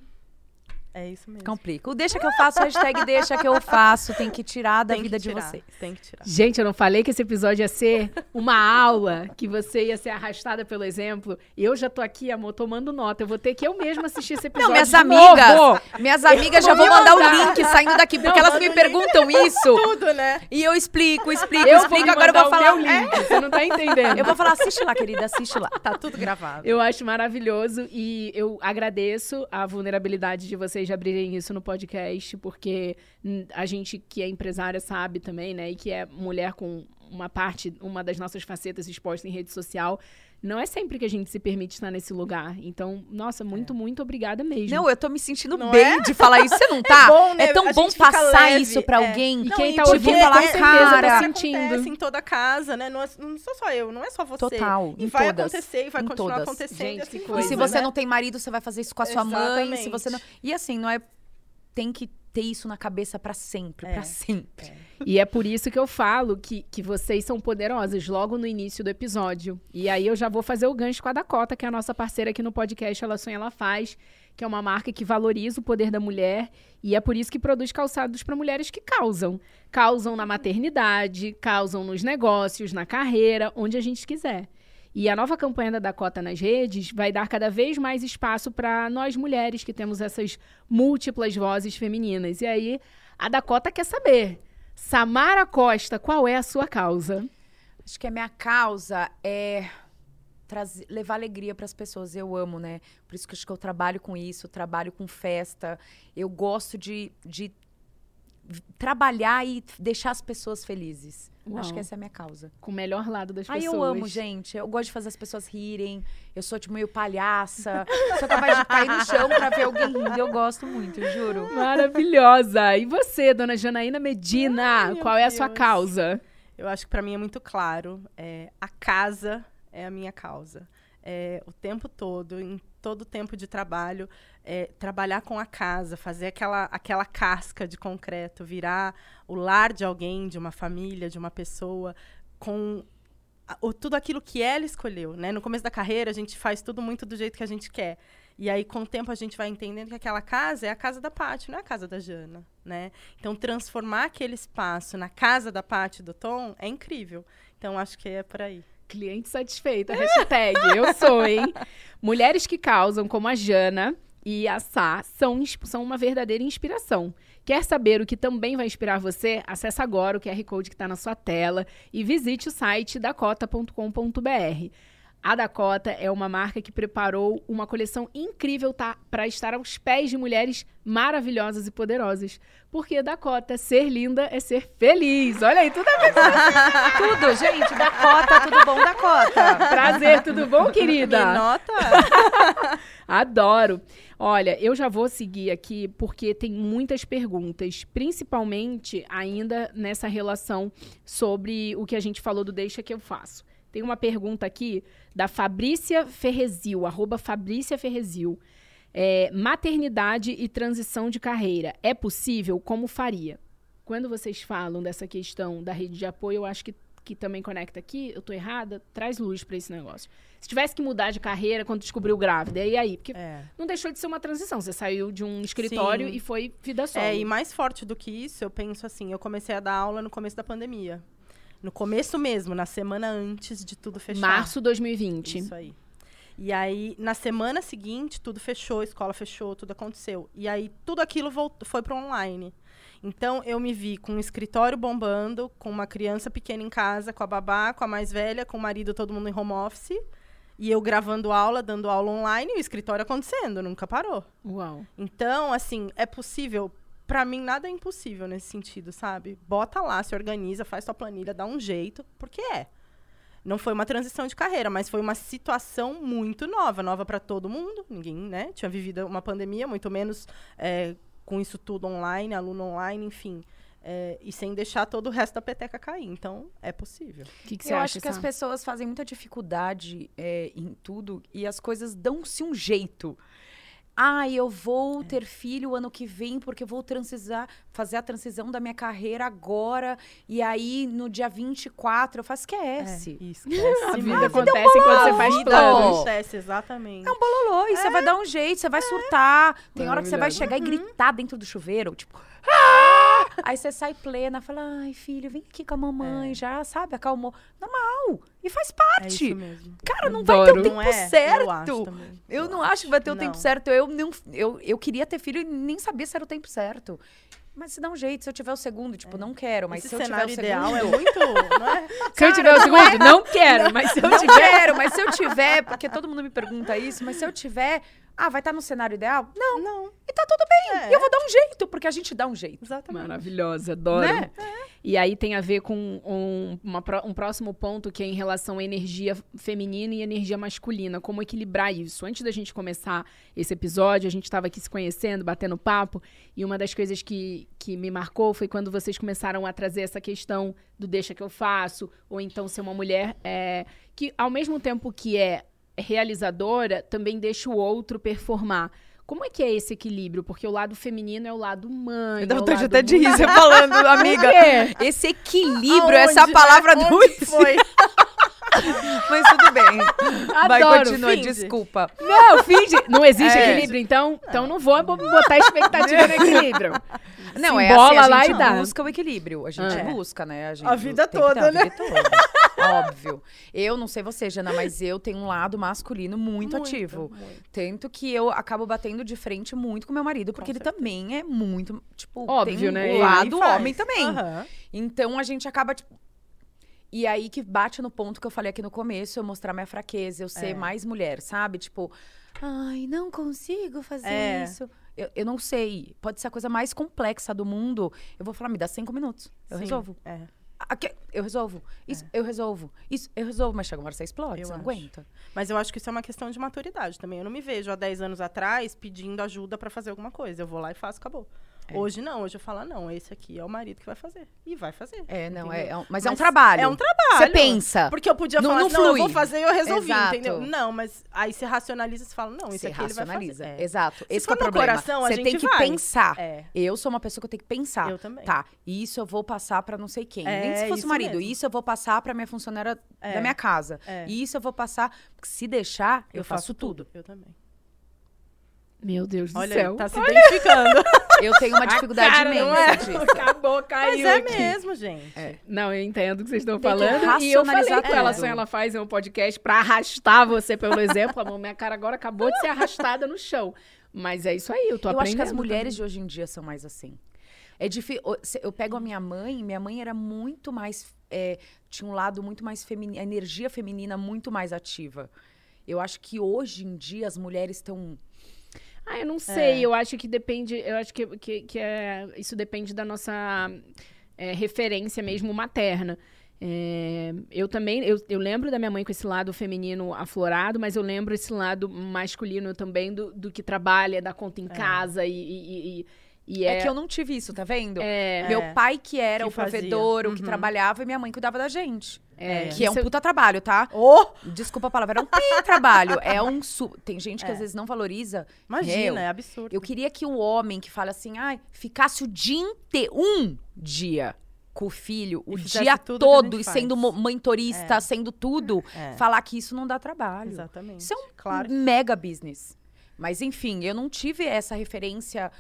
É isso mesmo. complica. O deixa que eu faço, hashtag deixa que eu faço, tem que tirar da Tem que vida de tirar, vocês. Tem que tirar. Gente, eu não falei que esse episódio ia ser uma aula, que você ia ser arrastada pelo exemplo. Eu já tô aqui, amor, tomando nota. Eu vou ter que eu mesma assistir esse episódio. Não, minhas de amigas, novo. minhas amigas já vou vão mandar o link saindo daqui, porque Não, elas me perguntam isso. Tudo, né? E eu explico, explico, Eu explico. Agora eu vou falar. o meu link, você não tá entendendo. Eu vou falar, assiste lá, querida, assiste lá. Tá tudo gravado. Eu acho maravilhoso e eu agradeço a vulnerabilidade de vocês de abrirem isso no podcast, porque a gente que é empresária sabe também, né? E que é mulher com uma parte, uma das nossas facetas exposta em rede social. Não é sempre que a gente se permite estar nesse lugar. Então, nossa, muito, muito obrigada mesmo. Não, eu tô me sentindo Não bem é? de falar isso. Você não tá? É bom, né? tão A bom passar leve, isso pra é. alguém. E Não, quem e tá ouvindo é- falar, é- certeza tá cara, sentindo. Em toda casa, né? Não, é- não sou só eu, não é só você. Total, E em vai todas, acontecer e vai em continuar todas. acontecendo. Gente, e assim vai, E se coisa, você né? não tem marido, você vai fazer isso com a sua mãe. Se você não... Exatamente. E assim, não é. Tem que ter isso na cabeça pra sempre, É, pra sempre. E é por isso que eu falo que, que vocês são poderosas logo no início do episódio. E aí eu já vou fazer o gancho com a Dakota, que é a nossa parceira aqui no podcast Ela Sonha, Ela Faz, que é uma marca que valoriza o poder da mulher. E é por isso que produz calçados para mulheres que causam. Causam na maternidade, causam nos negócios, na carreira, onde a gente quiser. E a nova campanha da Dakota nas redes vai dar cada vez mais espaço para nós mulheres que temos essas múltiplas vozes femininas. E aí a Dakota quer saber. Samara Costa, qual é a sua causa? Acho que a minha causa é trazer, levar alegria para as pessoas. Eu amo, né? Por isso que acho que eu trabalho com isso, trabalho com festa. Eu gosto de, de trabalhar e deixar as pessoas felizes. Uau. Acho que essa é a minha causa. Com o melhor lado das Ai, pessoas. eu amo, gente. Eu gosto de fazer as pessoas rirem. Eu sou, tipo, meio palhaça. sou capaz de cair no chão pra ver alguém rindo. Eu gosto muito, eu juro. Maravilhosa. E você, dona Janaína Medina, Ai, qual é a sua Deus. causa? Eu acho que pra mim é muito claro. É, a casa é a minha causa. É, o tempo todo, em todo o tempo de trabalho, é, trabalhar com a casa, fazer aquela, aquela casca de concreto, virar o lar de alguém, de uma família, de uma pessoa, com o, tudo aquilo que ela escolheu. Né? No começo da carreira, a gente faz tudo muito do jeito que a gente quer. E aí, com o tempo, a gente vai entendendo que aquela casa é a casa da Paty, não é a casa da Jana, né? Então, transformar aquele espaço na casa da Paty do Tom é incrível. Então, acho que é por aí. Cliente satisfeita, hashtag, eu sou, hein? Mulheres que causam, como a Jana e a Sá, são, são uma verdadeira inspiração. Quer saber o que também vai inspirar você? Acesse agora o QR Code que está na sua tela e visite o site dakota.com.br. A Dakota é uma marca que preparou uma coleção incrível tá, para estar aos pés de mulheres maravilhosas e poderosas. Porque Dakota, ser linda é ser feliz. Olha aí, tudo a ver. Tudo, gente. Dakota, tudo bom, Dakota? Prazer, tudo bom, querida? Me nota? Adoro. Olha, eu já vou seguir aqui porque tem muitas perguntas, principalmente ainda nessa relação sobre o que a gente falou do Deixa que eu faço. Tem uma pergunta aqui da Fabrícia Ferrezil, arroba Fabrícia Ferrezil. É, maternidade e transição de carreira. É possível? Como faria? quando vocês falam dessa questão da rede de apoio, eu acho que, que também conecta aqui, eu tô errada, traz luz para esse negócio. Se tivesse que mudar de carreira quando descobriu grávida, e aí? Porque É. não deixou de ser uma transição. Você saiu de um escritório Sim. e foi vida solo. É, e mais forte do que isso, eu penso assim, eu comecei a dar aula no começo da pandemia. No começo mesmo, na semana antes de tudo fechar. Março 2020. Isso aí. E aí, na semana seguinte, tudo fechou, a escola fechou, tudo aconteceu. E aí, tudo aquilo voltou, foi para online. Então, eu me vi com um escritório bombando, com uma criança pequena em casa, com a babá, com a mais velha, com o marido, todo mundo em home office. E eu gravando aula, dando aula online, e o escritório acontecendo, nunca parou. Uau. Então, assim, é possível. Pra mim, nada é impossível nesse sentido, sabe? Bota lá, se organiza, faz tua planilha, dá um jeito, porque é. Não foi uma transição de carreira, mas foi uma situação muito nova, nova pra todo mundo. Ninguém, né, tinha vivido uma pandemia, muito menos é, com isso tudo online, aluno online, enfim. É, e sem deixar todo o resto da peteca cair. Então, é possível. O que, que você Eu acha, acho que as pessoas fazem muita dificuldade é, em tudo e as coisas dão-se um jeito. Ah, eu vou ter filho ano que vem porque eu vou transisar, fazer a transição da minha carreira agora. E aí, no dia 24, eu faço esquece. É, esquece. A vida acontece enquanto você faz planos. acontece, exatamente. É um bololô, e você vai dar um jeito, você vai surtar. Tem hora que você vai chegar e gritar dentro do chuveiro, tipo. "Ah!" Aí você sai plena, fala, ai, filho, vem aqui com a mamãe, já, sabe, acalmou. Normal. E faz É parte. isso mesmo. Cara, não vai ter o Adoro. tempo Não é? certo. Eu acho também. Eu Eu não acho que vai ter o Não. tempo certo. Eu, não, eu, eu queria ter filho e nem sabia se era o tempo certo. Mas se dá um jeito, se eu tiver o segundo, tipo, não quero, mas Esse se eu tiver o ideal segundo... é muito, não é? Se eu tiver o segundo, não quero, mas se eu Não tiver. quero, mas se eu tiver, porque todo mundo me pergunta isso, mas se eu tiver, ah, vai estar no cenário ideal? Não. Não, E tá tudo bem. É. E eu vou dar um jeito, porque a gente dá um jeito. exatamente. Maravilhosa, adoro. Né? E aí tem a ver com um, uma um próximo ponto que é em relação à energia feminina e energia masculina. Como equilibrar isso. Antes da gente começar esse episódio, a gente estava aqui se conhecendo, batendo papo, e uma das coisas que, que me marcou foi quando vocês começaram a trazer essa questão do deixa que eu faço, ou então ser uma mulher é, que, ao mesmo tempo que é realizadora, também deixa o outro performar. Como é que é esse equilíbrio? Porque o lado feminino é o lado mãe. Dá é vontade lado até de rir você falando, amiga. Esse equilíbrio, essa Aonde, palavra né? do foi? Mas tudo bem. Vai, Adoro, continua, finge. desculpa. Não, finge. Não existe É. equilíbrio, então, então não vou bo- botar expectativa no equilíbrio. Não, Se é embola assim, lá a e gente dá. busca o equilíbrio. A gente. É. busca, né? gente A vida toda, a né? vida toda. Óbvio. Eu não sei você, Jana, mas eu tenho um lado masculino muito, ativo. muito. Tanto que eu acabo batendo de frente muito com meu marido, porque ele certeza. também é muito, tipo, Óbvio, tem né? o Ele lado faz. homem também. Aham. Então a gente acaba, tipo. E aí que bate no ponto que eu falei aqui no começo, eu mostrar minha fraqueza, eu ser É. mais mulher, sabe? Tipo, ai, não consigo fazer É. isso. Eu, eu não sei. Pode ser a coisa mais complexa do mundo. Eu vou falar, me dá cinco minutos. Eu Sim, resolvo. É. Aqui, eu resolvo. Isso, eu resolvo. Isso, eu resolvo. Mas chega uma hora você explode, Eu você não acho. aguenta. Mas eu acho que isso é uma questão de maturidade também. Eu não me vejo há 10 anos atrás pedindo ajuda pra fazer alguma coisa. Eu vou lá e faço, acabou. É. Hoje não, hoje eu falo, não, esse aqui é o marido que vai fazer. E vai fazer. É, não, é, entendeu? é um- mas, é um Mas trabalho. É um trabalho. Você pensa. Porque eu podia Não- falar, não não, eu vou fazer e eu resolvi, Exato. entendeu? Não, mas aí você racionaliza e fala, não, esse Você aqui ele vai racionaliza. fazer. É. Exato. Se Esse que é for o problema. coração, Você tem que vai. pensar. É. Eu sou uma pessoa que eu tenho que pensar. Eu também. Tá, isso eu vou passar pra não sei quem. Nem É, se fosse isso o marido. mesmo. Isso eu vou passar pra minha funcionária É. da minha casa. É. Isso eu vou passar. Porque se deixar, eu, faço tudo. Eu também. Meu Deus do Olha, céu. tá se identificando. Eu tenho uma dificuldade Cara, não imensa é? disso. Acabou, Mas caiu é aqui. mesmo, gente. Não, eu entendo o que vocês estão Tem falando. E eu falei com ela, assim, ela faz um podcast pra arrastar você pelo exemplo. A minha cara agora acabou de ser arrastada no chão. Mas é isso aí, eu tô Eu acho aprendendo. que as mulheres de hoje em dia são mais assim. É difícil. Eu pego a minha mãe, minha mãe era muito mais. é, tinha um lado muito mais feminino, a energia feminina muito mais ativa. Eu acho que hoje em dia as mulheres estão. Ah, eu não sei. É. Eu acho que depende. Eu acho que, que, que é, isso depende da nossa é, referência mesmo materna. É, eu também, eu, eu lembro da minha mãe com esse lado feminino aflorado, mas eu lembro esse lado masculino também do, do que trabalha, da conta em É. casa e, e- e- E É, é, que eu não tive isso, tá vendo? é, Meu É, pai que era que o fazia. provedor, o que Uhum. trabalhava, e minha mãe cuidava da gente. É, Que é um isso- puta trabalho, tá? Oh! Desculpa a palavra, é um trabalho. É um su... Tem gente que É. às vezes não valoriza. Imagina, Meu, é absurdo. Eu queria que o homem que fala assim, ai, ficasse o dia inteiro, um dia com o filho, o dia todo, e sendo mentorista, É. sendo tudo, É. falar que isso não dá trabalho. Exatamente. Isso é um claro. mega business. Mas enfim, eu não tive essa referência.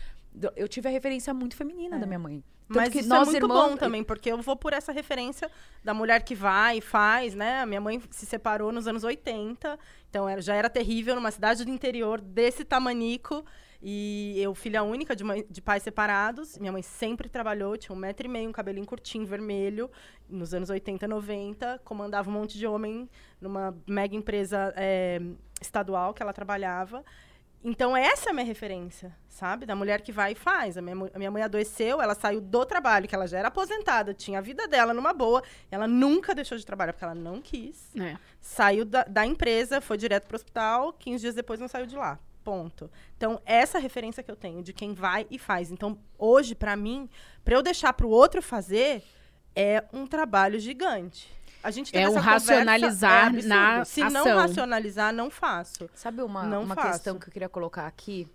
Eu tive a referência muito feminina da minha mãe. Tanto Mas isso é muito irmãos, bom também, porque eu vou por essa referência da mulher que vai e faz, né? A minha mãe se separou nos anos 80, então era- já era terrível numa cidade do interior desse tamanico. E eu, filha única de, mãe- de pais separados, minha mãe sempre trabalhou, tinha um metro e meio, um cabelinho curtinho, vermelho, nos anos 80, 90, comandava um monte de homem numa mega empresa eh, estadual que ela trabalhava. Então, essa é a minha referência, sabe? Da mulher que vai e faz. A minha, a minha mãe adoeceu, ela saiu do trabalho, que ela já era aposentada, tinha a vida dela numa boa. Ela nunca deixou de trabalhar, porque ela não quis. é. Saiu da, da empresa, foi direto pro hospital, 15 dias depois não saiu de lá. Ponto. Então, essa é a referência que eu tenho de quem vai e faz. Então, hoje, pra mim, pra eu deixar pro outro fazer, é um trabalho gigante. A gente teve É o essa conversa, racionalizar absurdo. na Se não ação. racionalizar, não faço. Sabe uma, Não uma faço. questão que eu queria colocar aqui?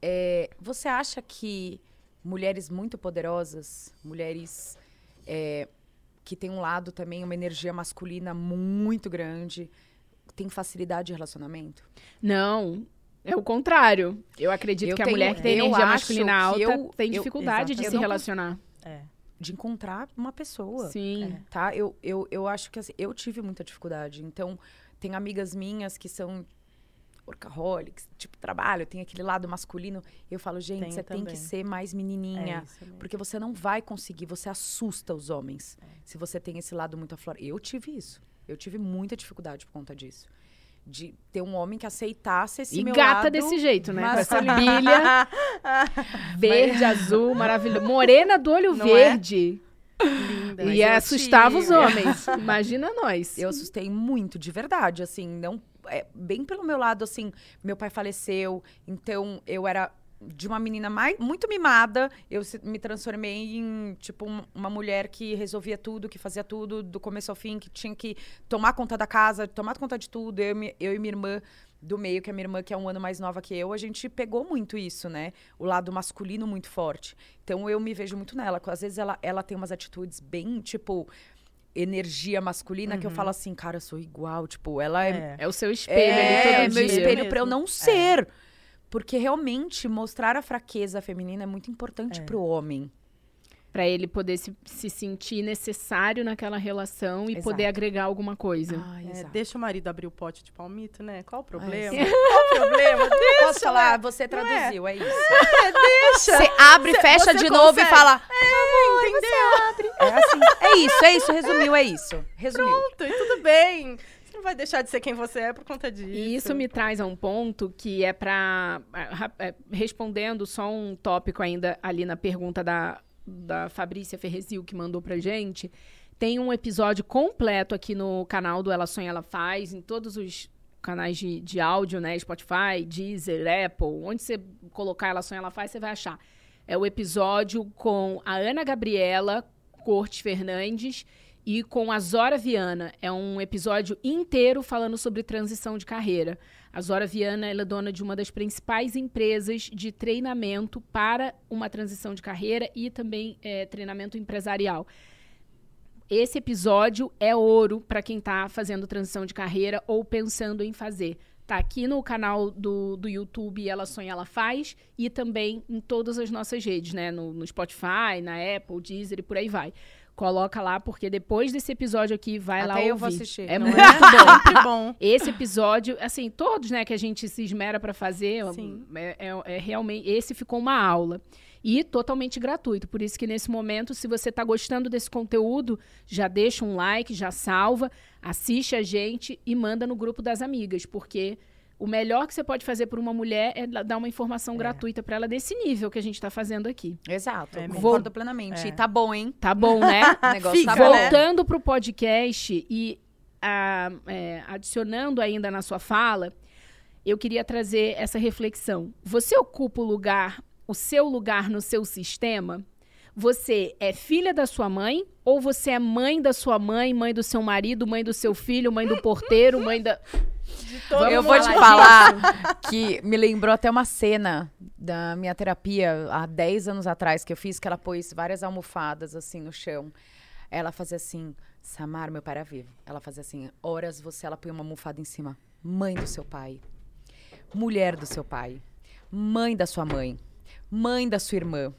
É, você acha que mulheres muito poderosas, mulheres é, que têm um lado também, uma energia masculina muito grande, têm facilidade de relacionamento? Não, é o contrário. Eu acredito Eu que a tenho- mulher que tem energia masculina alta eu- tem eu- dificuldade de. Eu se não relacionar. É. De encontrar uma pessoa. Sim. tá? Eu, eu, eu acho que assim, eu tive muita dificuldade. Então, tem amigas minhas que são workaholics, tipo, trabalho, tem aquele lado masculino. Eu falo, gente, você tem também. que ser mais É menininha. mesmo. porque você não vai conseguir, você assusta os homens. É. Se você tem esse lado muito aflorado. Eu tive isso. Eu tive muita dificuldade por conta disso. De ter um homem que aceitasse esse E meu gata lado desse jeito, né? Com essa bilha verde, azul, maravilhosa. Morena do olho Não é? verde. Linda. Mas E assustava os homens. Imagina nós. Eu assustei muito, de verdade, assim, não é, bem pelo meu lado, assim, meu pai faleceu, então eu era de uma menina mais, muito mimada, eu se- me transformei em, tipo, um- uma mulher que resolvia tudo, que fazia tudo do começo ao fim, que tinha que tomar conta da casa, tomar conta de tudo, eu, e eu e minha irmã do meio, que é minha irmã, que é um ano mais nova que eu, a gente pegou muito isso, né? O lado masculino muito forte. Então eu me vejo muito nela. Às vezes ela, ela tem umas atitudes bem, tipo, energia masculina, que eu falo assim, cara, eu sou igual. Tipo, ela é, É. É o seu espelho é, ali todo meu dia. espelho pra eu não ser. Porque realmente mostrar a fraqueza feminina é muito importante É. pro homem. Pra ele poder se, se sentir necessário naquela relação e Exato. poder agregar alguma coisa. Ai, É, deixa o marido abrir o pote de palmito, né? Qual o problema? sim. Qual o problema? Posso falar? Você traduziu, é, isso. Deixa. Você abre, Cê- fecha você de novo e consegue. fala. Entendeu? É assim. É isso, é isso. Resumiu, é isso. Resumiu. Pronto, e tudo bem. Vai deixar de ser quem você é por conta disso. E isso me traz a um ponto que é para respondendo só um tópico ainda ali na pergunta da, da Fabrícia Ferrezil que mandou pra gente. Tem um episódio completo aqui no canal do Ela Sonha Ela Faz, em todos os canais de, de áudio, né? Spotify, Deezer, Apple, onde você colocar Ela Sonha Ela Faz, você vai achar. É o episódio com a Ana Gabriela Cortes Fernandes e com a Zora Viana. É um episódio inteiro falando sobre transição de carreira. A Zora Viana é dona de uma das principais empresas de treinamento para uma transição de carreira e também é, treinamento empresarial. Esse episódio é ouro para quem está fazendo transição de carreira ou pensando em fazer. Tá aqui no canal do, do YouTube Ela Sonha, Ela Faz e também em todas as nossas redes, né? No, no Spotify, na Apple, Deezer e por aí vai. Coloca lá, porque depois desse episódio aqui, vai Até lá eu ouvir. vou assistir. É Não muito é? bom. Sempre bom. Esse episódio, assim, todos, né, que a gente se esmera para fazer, é, é- é realmente, esse ficou uma aula. E totalmente gratuito. Por isso que nesse momento, se você está gostando desse conteúdo, já deixa um like, já salva, assiste a gente e manda no grupo das amigas, porque o melhor que você pode fazer por uma mulher é da- dar uma informação gratuita para ela desse nível que a gente está fazendo aqui. Exato. É concordo plenamente. É. E tá bom, hein? Tá bom, né? O negócio Fica, tá bom. né? Voltando pro podcast e ah, é, adicionando ainda na sua fala, eu queria trazer essa reflexão. Você ocupa o lugar o seu lugar no seu sistema, você é filha da sua mãe ou você é mãe da sua mãe, mãe do seu marido, mãe do seu filho, mãe do porteiro, mãe da. Todo eu vou te falar falar que me lembrou até uma cena da minha terapia há 10 anos atrás que eu fiz, que ela pôs várias almofadas assim no chão. Ela fazia assim, Samar, meu pai era vivo. Ela fazia assim, horas você, ela põe uma almofada em cima. Mãe do seu pai. Mulher do seu pai. Mãe da sua mãe. Mãe da sua irmã.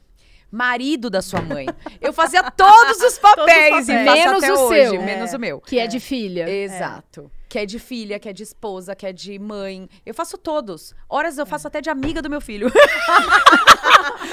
Marido da sua mãe. Eu fazia todos os papéis, e papéis. faço Menos o hoje, seu. menos o meu. Que é, de filha. Exato. Que é de filha, que é de esposa, que é de mãe. Eu faço todos. Horas eu faço até de amiga do meu filho.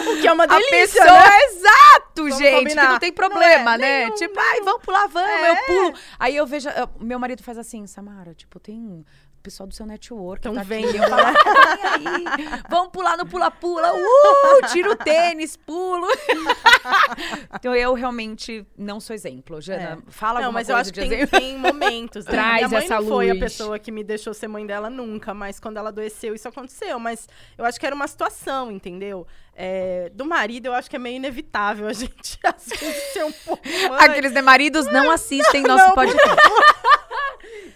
O que é uma A delícia, pessoa, né? exato, gente, combinar. que não tem problema, Não é, né? nenhum, tipo, ai, vamos pular, vamos, É. eu pulo. Aí eu vejo, eu- meu marido faz assim, Samara, tipo, tem pessoal do seu network Tão tá aqui. vendo, Eu falo, "Ah, vem aí, vamos pular no pula-pula, uh, tiro o tênis, pulo. então eu realmente não sou exemplo. Jana, fala Não, alguma mas eu coisa acho que de tem, exemplo. tem momentos. né? Traz Minha mãe essa não foi a luz. pessoa que me deixou ser mãe dela nunca, mas quando ela adoeceu, isso aconteceu. Mas eu acho que era uma situação, entendeu? É, do marido, eu acho que é meio inevitável a gente às vezes ser um pouco mãe. Aqueles de maridos não assistem nosso não, podcast.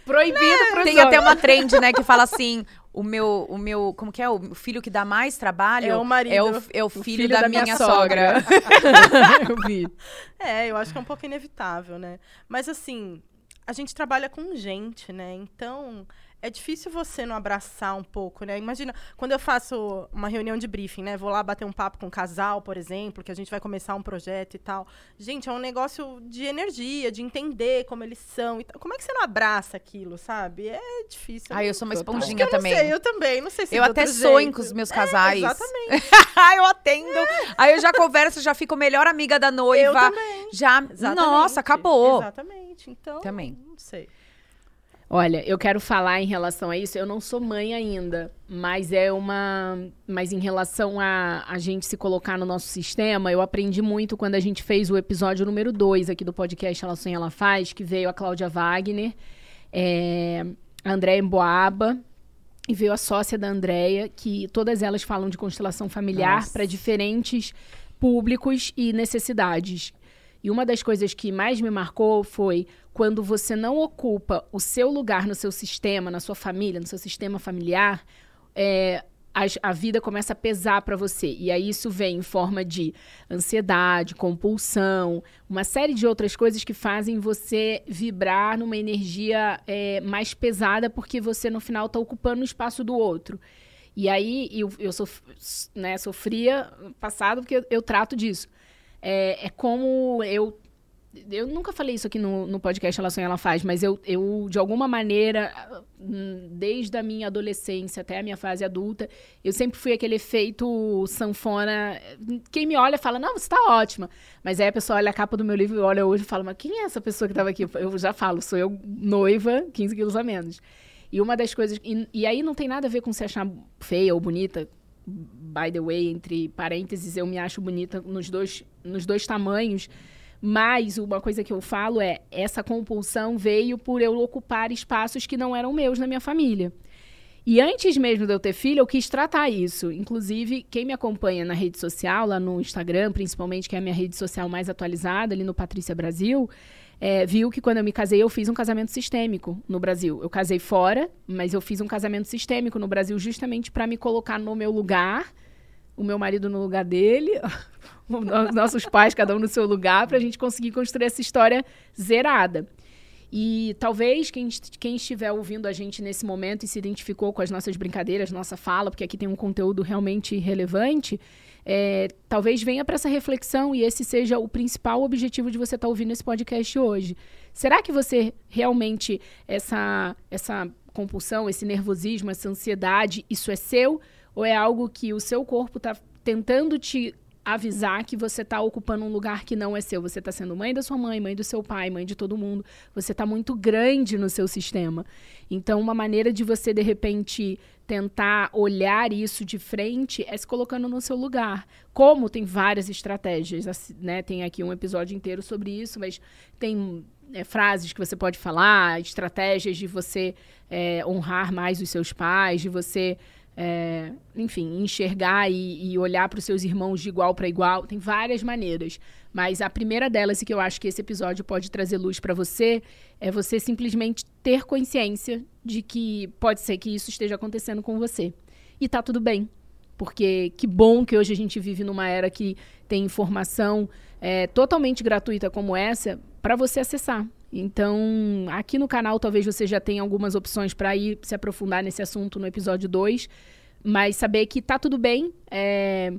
Proibido pros Tem homens. até uma trend, né, que fala assim: o meu, o meu, como que é? O filho que dá mais trabalho É o marido. é o, é o filho, da, minha, sogra. sogra. Eu vi. É, eu acho que é um pouco inevitável, né? Mas assim, a gente trabalha com gente, né? Então, é difícil você não abraçar um pouco, né? Imagina, quando eu faço uma reunião de briefing, né? Vou lá bater um papo com um casal, por exemplo, que a gente vai começar um projeto e tal. Gente, é um negócio de energia, de entender como eles são e. Como é que você não abraça aquilo, sabe? É difícil. Ai, eu sou uma esponjinha eu também. sei, eu também, não sei se Eu até sonho jeito. com os meus É, casais. exatamente. Ai, eu atendo. Aí eu já converso, já fico melhor amiga da noiva. Eu também. Já, Exatamente. nossa, acabou. Exatamente. Então, Também. não sei. Olha, eu quero falar em relação a isso. Eu não sou mãe ainda, mas é uma. Mas em relação a a gente se colocar no nosso sistema, eu aprendi muito quando a gente fez o episódio número 2 aqui do podcast Ela Sonha, Ela Faz, que veio a Cláudia Wagner, é, a Andréa Emboaba e veio a sócia da Andréia, que todas elas falam de constelação familiar para diferentes públicos e necessidades. E uma das coisas que mais me marcou foi quando você não ocupa o seu lugar no seu sistema, na sua família, no seu sistema familiar, é, as- a, vida começa a pesar para você. E aí isso vem em forma de ansiedade, compulsão, uma série de outras coisas que fazem você vibrar numa energia é, mais pesada, porque você no final está ocupando o espaço do outro. E aí eu, eu sof- né, sofria passado porque eu, eu trato disso. É, é como eu. Eu nunca falei isso aqui no, no podcast Ela Sonha, Ela Faz, mas eu, eu, de alguma maneira, desde a minha adolescência até a minha fase adulta, eu sempre fui aquele efeito sanfona. Quem me olha fala, não, você tá ótima. Mas aí a pessoa olha a capa do meu livro e olha hoje e fala, mas quem é essa pessoa que tava aqui? Eu já falo, sou eu noiva, 15 quilos a menos. E uma das coisas. E, e aí não tem nada a ver com se achar feia ou bonita. By the way, entre parênteses, eu me acho bonita nos dois, nos dois tamanhos. Mas uma coisa que eu falo é: essa compulsão veio por eu ocupar espaços que não eram meus na minha família. E antes mesmo de eu ter filho, eu quis tratar isso. Inclusive, quem me acompanha na rede social, lá no Instagram, principalmente, que é a minha rede social mais atualizada, ali no Patrícia Brasil, é, viu que quando eu me casei, eu fiz um casamento sistêmico no Brasil. Eu casei fora, mas eu fiz um casamento sistêmico no Brasil justamente para me colocar no meu lugar, o meu marido no lugar dele, os nossos pais, cada um no seu lugar, para a gente conseguir construir essa história zerada. E talvez quem, quem estiver ouvindo a gente nesse momento e se identificou com as nossas brincadeiras, nossa fala, porque aqui tem um conteúdo realmente relevante, é, talvez venha para essa reflexão e esse seja o principal objetivo de você estar ouvindo esse podcast hoje. Será que você realmente, essa, essa compulsão, esse nervosismo, essa ansiedade, isso é seu? Ou é algo que o seu corpo está tentando te avisar que você está ocupando um lugar que não é seu. Você está sendo mãe da sua mãe, mãe do seu pai, mãe de todo mundo. Você está muito grande no seu sistema. Então, uma maneira de você, de repente, tentar olhar isso de frente é se colocando no seu lugar. Como tem várias estratégias, né? Tem aqui um episódio inteiro sobre isso, mas tem é, frases que você pode falar, estratégias de você é, honrar mais os seus pais, de você é, enfim, enxergar e, e olhar para os seus irmãos de igual para igual. Tem várias maneiras. Mas a primeira delas, e que eu acho que esse episódio pode trazer luz para você, é você simplesmente ter consciência de que pode ser que isso esteja acontecendo com você. E tá tudo bem. Porque que bom que hoje a gente vive numa era que tem informação é, totalmente gratuita como essa para você acessar. Então, aqui no canal talvez você já tenha algumas opções para ir se aprofundar nesse assunto no episódio 2, mas saber que tá tudo bem, é,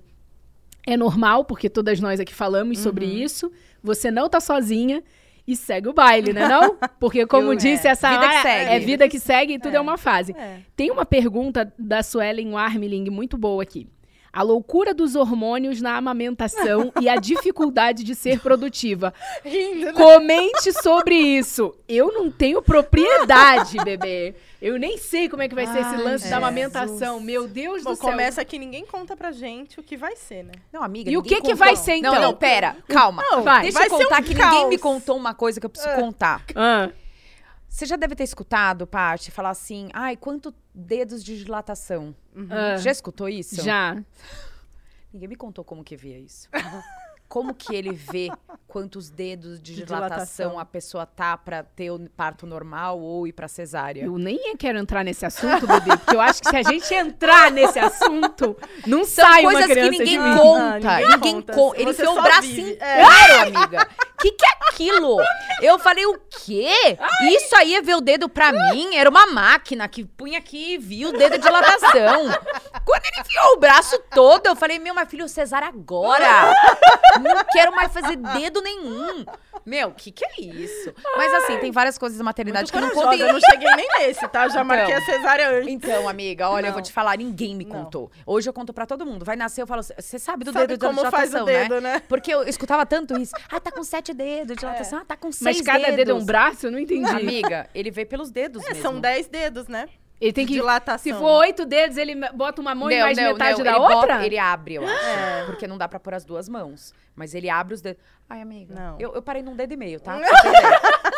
é normal, porque todas nós aqui falamos uhum. sobre isso. Você não tá sozinha e segue o baile, né não? Porque como Eu, disse é. essa vida que segue. é vida que segue e tudo é, é uma fase. É. Tem uma pergunta da Suelen Warmling muito boa aqui a loucura dos hormônios na amamentação e a dificuldade de ser produtiva. Rindo, né? Comente sobre isso. Eu não tenho propriedade, bebê. Eu nem sei como é que vai ser esse lance da amamentação. Meu Deus Bom, do céu. Começa que ninguém conta pra gente o que vai ser, né? Não, amiga. E o que que vai ser então? Não, não, pera. Calma. Não, vai. Deixa vai eu contar um que caos. ninguém me contou uma coisa que eu preciso ah. contar. Ah. Você já deve ter escutado, Paty, falar assim: ai, quanto dedos de dilatação? Uhum. Uh, já escutou isso? Já. Ninguém me contou como que via isso. como que ele vê quantos dedos de, de dilatação, dilatação, a pessoa tá para ter o parto normal ou ir para cesárea? Eu nem quero entrar nesse assunto, bebê, porque eu acho que se a gente entrar nesse assunto, não São sai coisas uma criança que ninguém conta. Não, ninguém, ninguém conta. Ele enfiou o braço vive. inteiro, é. amiga. Que que é aquilo? Eu falei, o quê? Ai. Isso aí é ver o dedo pra mim? Era uma máquina que punha aqui e via o dedo de dilatação. Quando ele enfiou o braço todo, eu falei, meu, meu filho, cesárea agora. Não quero mais fazer dedo nenhum. Meu, o que, que é isso? Mas assim, tem várias coisas da maternidade Muito que não contem. Eu não cheguei nem nesse, tá? Já então, marquei a cesárea antes. Então, amiga, olha, não. eu vou te falar, ninguém me não. contou. Hoje eu conto pra todo mundo. Vai nascer, eu falo, você sabe do sabe dedo de como dilatação, faz o dedo, né? né? Porque eu escutava tanto isso. Ah, tá com sete dedos de dilatação. É. Ah, tá com seis Mas cada dedos. dedo é um braço? Eu não entendi. Amiga, ele vê pelos dedos é, mesmo. São dez dedos, né? Ele tem que. Dilatação. Se for oito dedos, ele bota uma mão não, e mais não, metade não, da ele outra? Bota, ele abre, eu acho. É. Porque não dá pra pôr as duas mãos. Mas ele abre os dedos. Ai, amiga. Não. Eu, eu parei num dedo e meio, tá?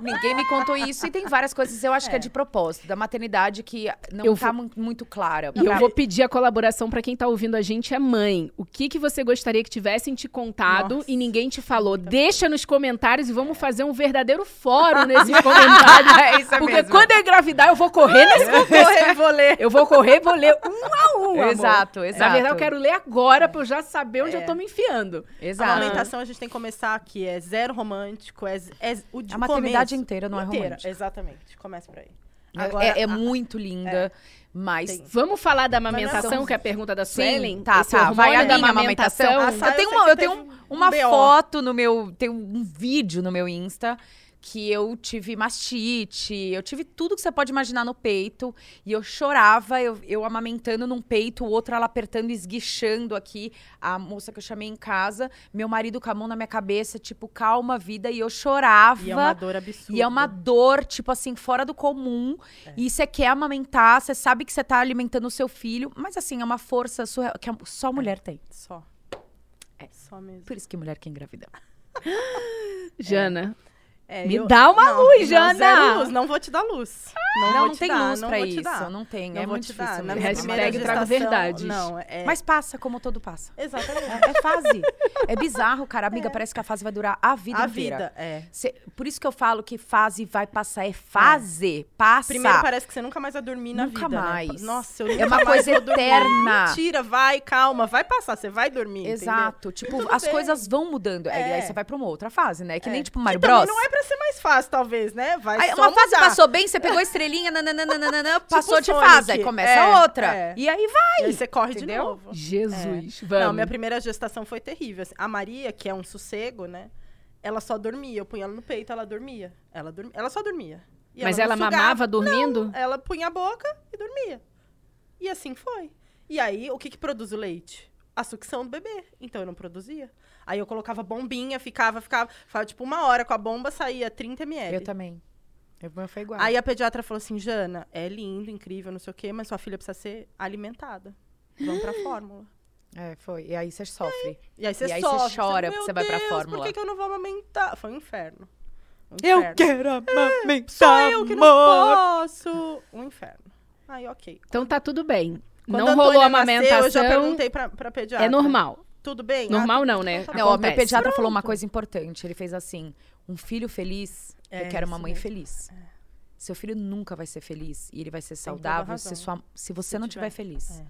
Ninguém me contou isso. E tem várias coisas, eu acho é. que é de propósito, da maternidade que não eu tá vou... muito clara. E eu vou pedir a colaboração para quem tá ouvindo a gente, é mãe. O que, que você gostaria que tivessem te contado Nossa. e ninguém te falou? Deixa nos comentários e vamos fazer um verdadeiro fórum nesses comentários. é isso Porque mesmo. quando eu engravidar, eu vou correr nesse Eu vou correr e vou ler. Eu vou correr e vou ler um a um, amor. Exato, exato. Na verdade, eu quero ler agora pra eu já saber onde é. eu tô me enfiando. Exato. A amamentação a gente tem que começar aqui. É zero romântico, é, é o de A maternidade inteira não é romântica romântica. Exatamente. Começa por aí. É, Agora, é, é a, muito linda. É. Mas Tem. vamos falar da amamentação, que é a pergunta da Suelen? Sim, tá, Esse tá. Vai a da amamentação. amamentação. Eu tenho uma, eu tenho uma um foto no meu, tem um vídeo no meu Insta que eu tive mastite, eu tive tudo que você pode imaginar no peito. E eu chorava, eu, eu amamentando num peito, o outro ela apertando, esguichando aqui. A moça que eu chamei em casa, meu marido com a mão na minha cabeça, tipo, calma, vida. E eu chorava. E é uma dor absurda. E é uma dor, tipo assim, fora do comum. É. E você quer amamentar, você sabe que você tá alimentando o seu filho. Mas assim, é uma força surreal, que só mulher é. tem. Só. É. Só mesmo. Por isso que mulher quer engravidar. Jana, é, Me eu, dá uma não, luz, Jana! Luz, não vou te dar luz. Não, não, não tem dar, luz pra isso. Não tem, não é muito difícil. Na minha Hashtag traga verdade. Não, é... Mas passa como todo passa. Exatamente. É, é fase. é bizarro, cara. Amiga, é. parece que a fase vai durar a vida a inteira. A vida, é. Cê, por isso que eu falo que fase vai passar. É fase. É. Passa. Primeiro parece que você nunca mais vai dormir na nunca vida, né? mais. Né? Nossa, eu nunca É uma coisa eterna. Mentira, vai, calma. Vai passar, você vai dormir, Exato. Entendeu? Tipo, as bem. coisas vão mudando. Aí você vai pra uma outra fase, né? Que nem, tipo, Mario Bros. não é pra ser mais fácil, talvez, né? Vai aí, só Uma fase mudar. passou bem, você pegou a estrelinha, nananana, tipo passou de fase, aí começa é, outra. É. E aí vai. E aí você corre entendeu? de novo. Jesus, é. Não, minha primeira gestação foi terrível. Assim, a Maria, que é um sossego, né? Ela só dormia. Eu punha ela no peito, ela dormia. Ela, dormia, ela só dormia. E Mas ela, ela mamava dormindo? Não, ela punha a boca e dormia. E assim foi. E aí, o que, que produz o leite? A sucção do bebê. Então eu não produzia. Aí eu colocava bombinha, ficava, ficava, ficava tipo uma hora com a bomba, saía 30 ml. Eu também. Eu foi igual. Aí a pediatra falou assim: Jana, é lindo, incrível, não sei o quê, mas sua filha precisa ser alimentada. Vamos pra fórmula. É, foi. E aí você sofre. E aí você e aí sofre. você chora porque você vai pra fórmula. Por que, que eu não vou amamentar? Foi um inferno. Um inferno. Eu quero amamentar. É, só eu que não posso. Um inferno. Aí, ok. Então tá tudo bem. Quando não a rolou Antônia amamentação. Nasceu, eu já perguntei pra, pra pediatra. é normal. Tudo bem? Normal Ah, não, né? tá Não, ó, meu pediatra falou uma Pronto. coisa importante. Ele fez assim: um filho feliz, É, eu quero uma mãe mesmo. feliz. Seu filho nunca vai ser feliz e ele vai ser a saudável se, sua, se você Se não tiver. estiver feliz. É.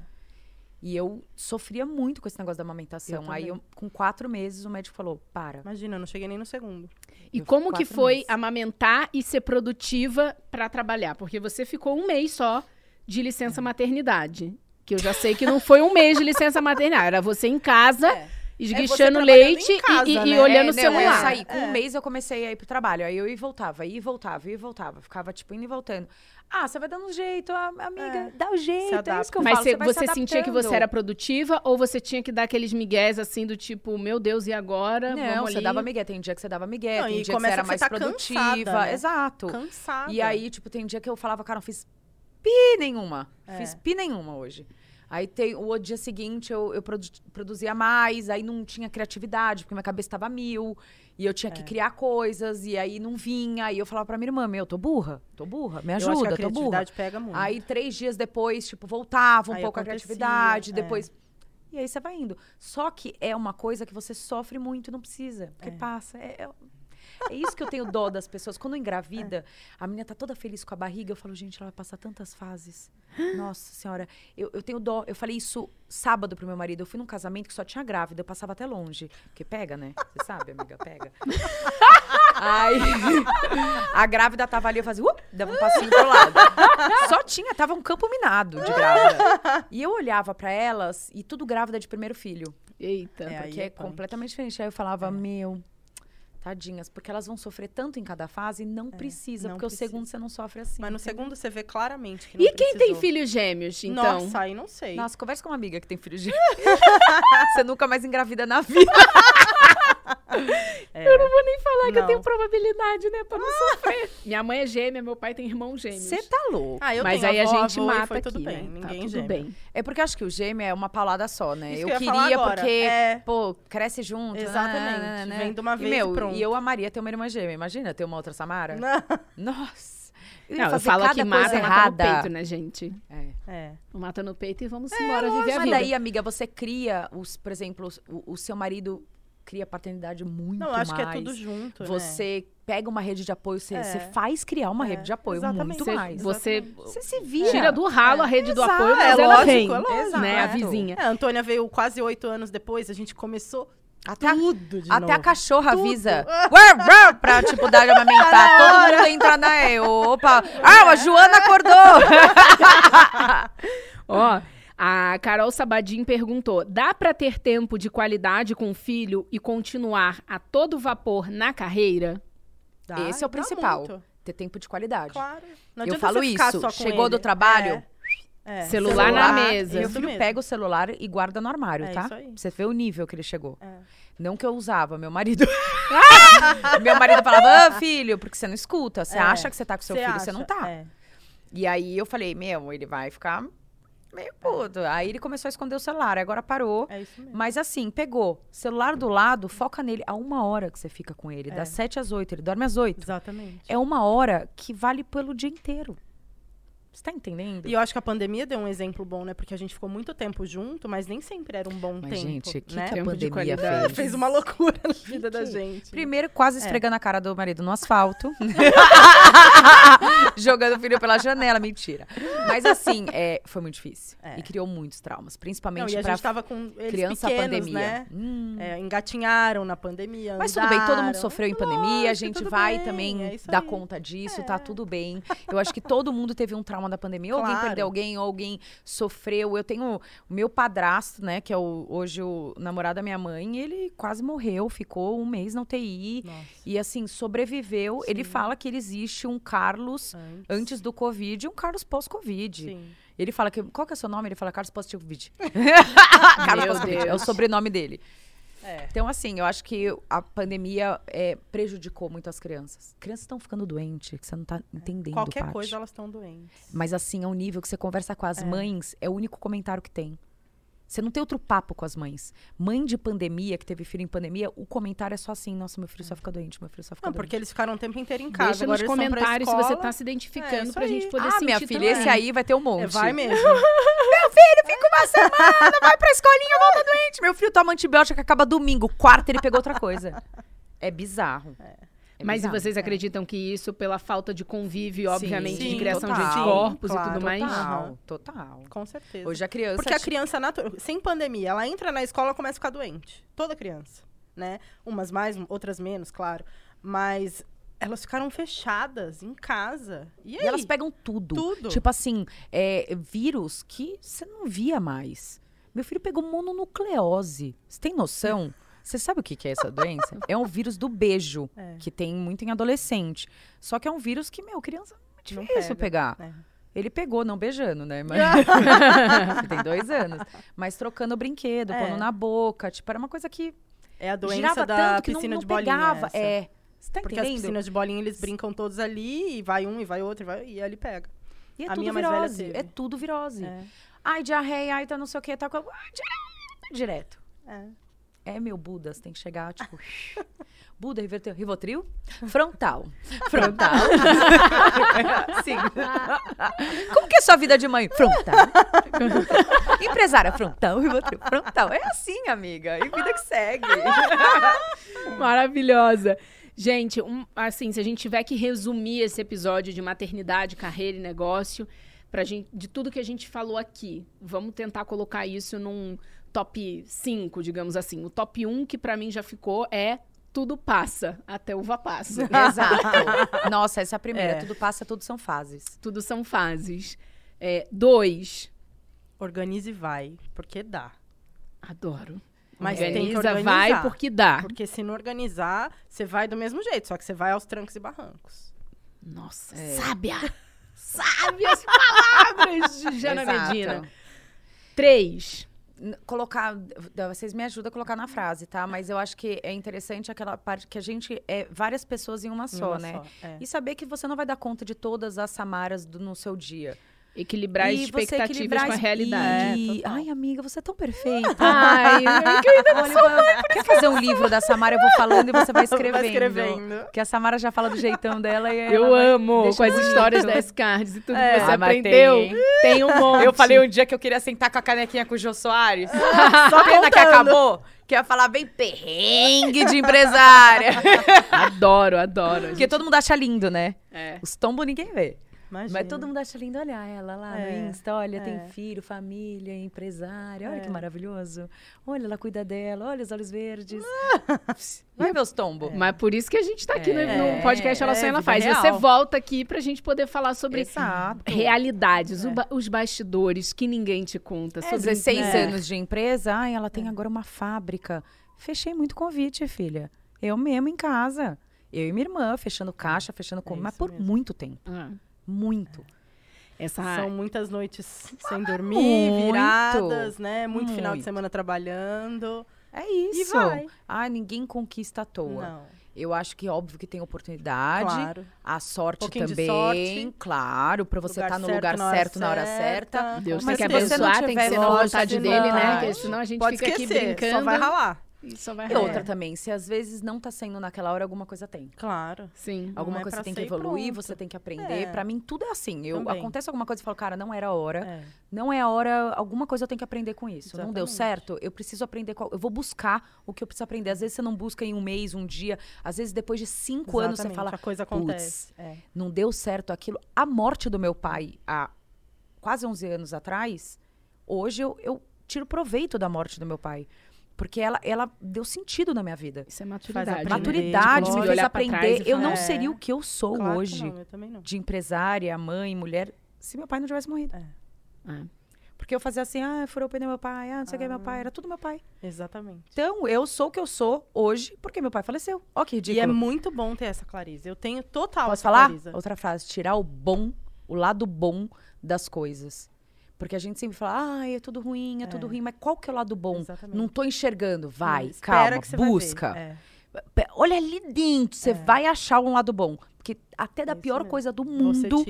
E eu sofria muito com esse negócio da amamentação. Eu Aí, eu, com quatro meses, o médico falou: para. Imagina, eu não cheguei nem no segundo. E Eu como que foi meses. amamentar e ser produtiva pra trabalhar? Porque você ficou um mês só de licença maternidade. Que eu já sei que não foi um mês de licença maternidade. Era você em casa, É. esguichando trabalhando leite casa, e, e- e né? olhando É, o não, Eu celular. saí, com É. um mês eu comecei a ir pro trabalho. Aí eu ia e voltava, ia e voltava, ia e voltava. Ficava, tipo, indo e voltando. Ah, você vai dando um jeito, amiga, É. dá o jeito. É isso que eu Mas falo, cê- você, se você sentia que você era produtiva ou você tinha que dar aqueles migués assim do tipo, meu Deus, e agora? Não, Vamos você ali. dava migué. Tem dia que você dava migué, Não, tem e dia que você era que mais você tá produtiva. cansada, né? Exato. Cansada. E aí, tipo, tem dia que eu falava, cara, não fiz pi nenhuma. É. Fiz pi nenhuma hoje. Aí tem, o dia seguinte eu, eu produ- produzia mais, aí não tinha criatividade, porque minha cabeça estava mil, e eu tinha que É. criar coisas, e aí não vinha. Aí eu falava pra minha irmã, meu, tô burra, tô burra, me eu acho que ajuda, a tô burra. criatividade pega muito. Aí três dias depois, tipo, voltava um Aí pouco a criatividade, é. depois. E aí você vai indo. Só que é uma coisa que você sofre muito, não precisa. Porque É. passa. É, é- é isso que eu tenho dó das pessoas. Quando engravida, a menina tá toda feliz com a barriga, eu falo, gente, ela vai passar tantas fases. Nossa senhora, eu, eu tenho dó. Eu falei isso sábado pro meu marido. Eu fui num casamento que só tinha grávida, eu passava até longe. Porque pega, né? Você sabe, amiga, pega. Aí a grávida tava ali, eu fazia, uh, dava um passinho pro lado. Só tinha, tava um campo minado de grávida. E eu olhava pra elas e tudo grávida de primeiro filho. Eita. É, Porque é é completamente diferente. Aí eu falava, meu, tadinhas, porque elas vão sofrer tanto em cada fase, não precisa, É, não porque precisa. o segundo você não sofre assim. Mas no entendeu? segundo você vê claramente que não E quem tem precisou. filhos gêmeos, então? Nossa, aí não sei. Nossa, conversa com uma amiga que tem filho de. você nunca mais engravida na vida. É. Eu não vou nem falar que eu Não. tenho probabilidade, né, pra não sofrer. Minha mãe é gêmea, meu pai tem irmão gêmeos. Você tá louco. Ah, eu Mas tenho aí a gente avô, e mata foi aqui, tudo bem. né? Ninguém tá tudo gêmeo. bem. É porque eu acho que o gêmeo é uma paulada só, né? Isso eu que eu ia falar queria agora. porque, É. pô, cresce junto. Exatamente. né, né, Vem de uma e, vez meu, e pronto. E eu amaria ter uma irmã gêmea. Imagina ter uma outra Samara. Não. Nossa. Não, eu falo que mata, mata no peito, né, gente? É. É. Mata no peito e vamos embora viver a Mas vida. daí, amiga, você cria, os, por exemplo, o, o seu marido cria paternidade muito Não, eu acho mais. que é tudo junto, né? Você pega uma rede de apoio, você, É. você faz criar uma É, rede de apoio exatamente. muito Você- mais. você Você se vira. tira do ralo a rede do Exato, apoio, é mas ela lógico, vem, é lógico. né, a vizinha. É, a Antônia veio quase oito anos depois, a gente começou Até a, tudo de até a novo. cachorra Tudo. avisa. Pra, tipo, dar de amamentar. Todo mundo entra na... Opa. Ah, a Joana acordou. Ó, a Carol Sabadim perguntou: dá pra ter tempo de qualidade com o filho e continuar a todo vapor na carreira? Dá, Esse é o principal. Ter tempo de qualidade. Claro. Não Eu falo você ficar isso. só com Chegou do ele. trabalho, É, é. Celular na mesa. Meu filho mesmo. pega o celular e guarda no armário, É tá? isso aí. Pra Você vê o nível que ele chegou. É. Não que eu usava, meu marido. meu marido falava, ah, filho, porque você não escuta. Você É. acha que você tá com seu Você filho, você não tá. É. E aí eu falei, meu, ele vai ficar meio puto. Aí ele começou a esconder o celular, agora parou. É isso mesmo. Mas assim, pegou. Celular do lado, foca nele. Há uma hora que você fica com ele. É. Das sete às oito. Ele dorme às oito. Exatamente. É uma hora que vale pelo dia inteiro. Você tá entendendo? E eu acho que a pandemia deu um exemplo bom, né? Porque a gente ficou muito tempo junto, mas nem sempre era um bom Mas, tempo. gente, que, né? que a Tempo de pandemia qualidade. fez? Fez uma loucura na vida da que- gente. Primeiro, quase É. esfregando a cara do marido no asfalto. Jogando o filho pela janela. Mentira. Mas assim, é, foi muito difícil. É. E criou muitos traumas. Não, Principalmente e a gente tava com eles criança pequenos, pandemia. né? Hum. É, engatinharam na pandemia, Mas tudo bem, todo mundo andaram. sofreu em pandemia, a gente vai bem, também é dar aí. conta disso, É. tá tudo bem. Eu acho que todo mundo teve um trauma da pandemia. Ou alguém Claro. perdeu alguém, ou alguém sofreu. Eu tenho o meu padrasto, né, que é o- hoje o namorado da minha mãe, ele quase morreu, ficou um mês na UTI. Nossa, E assim, sobreviveu. Ele Sim. fala que ele existe um Carlos antes. antes do Covid e um Carlos pós-Covid. Sim. Ele fala que. Qual que é o seu nome? Ele fala Carlos pós-Covid. Meu Carlos pós-Covid. É o sobrenome dele. É. Então, assim, eu acho que a pandemia é, prejudicou muito as crianças. Crianças estão ficando doentes, que você não tá entendendo, Qualquer Paty. coisa, elas estão doentes. Mas assim, ao nível que você conversa com as É. mães, é o único comentário que tem. Você não tem outro papo com as mães. Mãe de pandemia, que teve filho em pandemia, o comentário é só assim: nossa, meu filho só fica doente, meu filho só fica Não, doente. porque eles ficaram o tempo inteiro em casa. Deixa agora nos comentários se você tá se identificando É, pra gente aí. poder ah, sentir minha filha, também. esse aí vai ter um monte. É, vai mesmo. Meu filho fica uma semana, vai pra escolinha, volta doente. Meu filho toma antibiótico, acaba domingo. Quarta, ele pegou outra coisa. É bizarro. É Mas e bizarro. vocês acreditam que isso, pela falta de convívio, obviamente, Sim, de criação de total. anticorpos e Claro, tudo mais? Total, total. Com certeza. Hoje a criança... Porque a criança, sem pandemia, ela entra na escola e começa a ficar doente. Toda criança, né? Umas mais, outras menos, claro. Mas elas ficaram fechadas em casa. E, E elas pegam tudo. Tudo. Tipo assim, é, vírus que você não via mais. Meu filho pegou mononucleose. Você tem noção? Você sabe o que que é essa doença? É um vírus do beijo, É. que tem muito em adolescente. Só que é um vírus que, meu, criança é Não difícil pega, pegar. é. Ele pegou, não beijando, né? Mas... tem dois anos. Mas trocando brinquedo, É. pondo na boca. Tipo, era uma coisa que É a doença girava da tanto que não, piscina não de bolinha. pegava. essa. É. Você tá Porque as piscinas de bolinha, eles brincam todos ali, e vai um, e vai outro, e, vai, e ele pega. E é a tudo minha mais velha virose. teve. É tudo virose. É. Ai, diarreia, ai, tá não sei o que, tá com. Ai, direto. Direto. É. É, meu Buda, você tem que chegar, tipo. Buda, Rivotril, Rivotril? Frontal. Frontal. Sim. Como que é sua vida de mãe? Frontal. Empresária, frontal, Rivotril, frontal. É assim, amiga. E vida que segue. Maravilhosa. Gente, um- assim, se a gente tiver que resumir esse episódio de maternidade, carreira e negócio, pra gente, de tudo que a gente falou aqui, vamos tentar colocar isso num top 5, digamos assim. O top 1 que pra mim já ficou é tudo passa, até uva passa. Exato. Nossa, essa é a primeira. É. Tudo passa, tudo são fases. tudo são fases. É, dois, Organize e vai, porque dá. adoro. Mas tem que Organiza, organizar. vai porque dá. Porque se não organizar, você vai do mesmo jeito, só que você vai aos trancos e barrancos. Nossa, É. sábia! Sábias palavras de Jana Exato. Medina. Três. Colocar, vocês me ajudam a colocar na frase, tá? Mas eu acho que é interessante aquela parte que a gente é várias pessoas em uma Em só, uma né? só, é. E saber que você não vai dar conta de todas as Samaras do- no seu dia. Equilibrar as e expectativas equilibrar com a realidade. E... É. Ai, amiga, você é tão perfeita. Ai, eu querida, Olha, quer fazer um livro da Samara? Eu vou falando e você vai escrevendo. Vai escrevendo. Porque a Samara já fala do jeitão dela e eu vai- amo deixa com as bonito. histórias das cards e tudo É. que você Ah, aprendeu. tem, Tem, um monte. Eu falei um dia que eu queria sentar com a canequinha com o Jô Soares. Só Pena que acabou. Que ia falar bem perrengue de empresária. Adoro, adoro. Porque todo mundo acha lindo, né? É. Os tombos ninguém vê. Imagina. Mas todo mundo acha lindo olhar ela lá É, no Insta. Olha, é. tem filho, família, empresária. Olha É. que maravilhoso. Olha, ela cuida dela. Olha os olhos verdes. Vai ver os tombos. Mas por isso que a gente tá aqui no- É, no podcast Ela é, Sonha, Ela vida Faz. real. Você volta aqui pra gente poder falar sobre Exato. realidades, É. ba- os bastidores que ninguém te conta. É, sobre 16 É. anos de empresa. Ai, ela tem agora uma fábrica. Fechei muito convite, filha. Eu mesmo em casa. Eu e minha irmã, fechando caixa, fechando conta. mas por mesmo. muito tempo. Ah, Muito. essa São muitas noites sem dormir, Muito. viradas, né? Muito, final de Muito. semana trabalhando. É isso. vai. Ai, ninguém conquista à toa. Não, Eu acho que óbvio que tem oportunidade. claro. A sorte de também, sorte. claro, pra você estar no certo lugar na certo na hora certa. Deus com tem que Mas se você não abençoar, tem que ser na vontade, não dele, né? Porque senão a gente Pode fica aqui esquecer, brincando. só vai ralar. E só vai E outra também, se às vezes não tá sendo naquela hora, alguma coisa tem. Claro. Sim. Alguma é coisa pra você tem que evoluir, pronto. você tem que aprender. É. Pra mim, tudo é assim. Eu, Também. acontece alguma coisa e falo, cara, não era a hora. É. Não é a hora, alguma coisa eu tenho que aprender com isso. Não deu Exatamente. certo? Eu preciso aprender. Qual, eu vou buscar o que eu preciso aprender. Às vezes você não busca em um mês, um dia. Às vezes depois de cinco anos você Exatamente, fala, a coisa acontece. É. não deu certo aquilo. A morte do meu pai há quase 11 anos atrás, hoje eu, eu tiro proveito da morte do meu pai. Porque ela, ela deu sentido na minha vida. Isso é maturidade. aprender, né? Maturidade me fez aprender. e Eu não falar, seria é. o que eu sou Claro que hoje, não, eu também não. de empresária, mãe, mulher, se meu pai não tivesse morrido. É. Porque eu fazia assim, ah, furou o pneu meu pai, ah, não sei o que, meu pai, era tudo meu pai. Exatamente. Então, eu sou o que eu sou hoje porque meu pai faleceu. Ó, que E ridículo. é muito bom ter essa clareza. Eu tenho total Posso essa falar? clareza. Outra frase, tirar o bom, o lado bom das coisas. Porque a gente sempre fala, ah, é tudo ruim, é, tudo ruim, mas qual que é o lado bom? Exatamente. Não tô enxergando. Vai, Espera calma, busca. É. Olha ali dentro, você vai achar um lado bom. Porque até da Isso pior mesmo. coisa do mundo,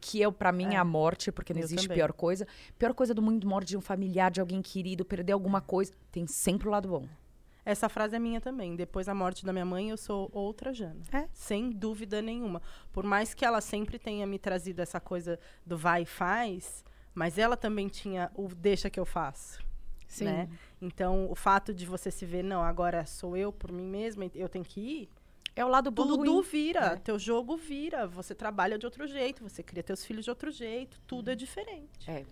que eu para mim é. É. a morte, porque não Eu existe também. pior coisa. Pior coisa do mundo, morte de um familiar, de alguém querido, perder alguma coisa, tem sempre o lado bom. Essa frase é minha também. Depois da morte da minha mãe, eu sou outra Jana. É. Sem dúvida nenhuma. Por mais que ela sempre tenha me trazido essa coisa do vai e faz, mas ela também tinha o deixa que eu faço. Sim. né? Então, o fato de você se ver, não, agora sou eu por mim mesma, eu tenho que ir, É o lado bom do tudo ruim. vira. É. Teu jogo vira. Você trabalha de outro jeito, você cria teus filhos de outro jeito. Tudo é diferente. É.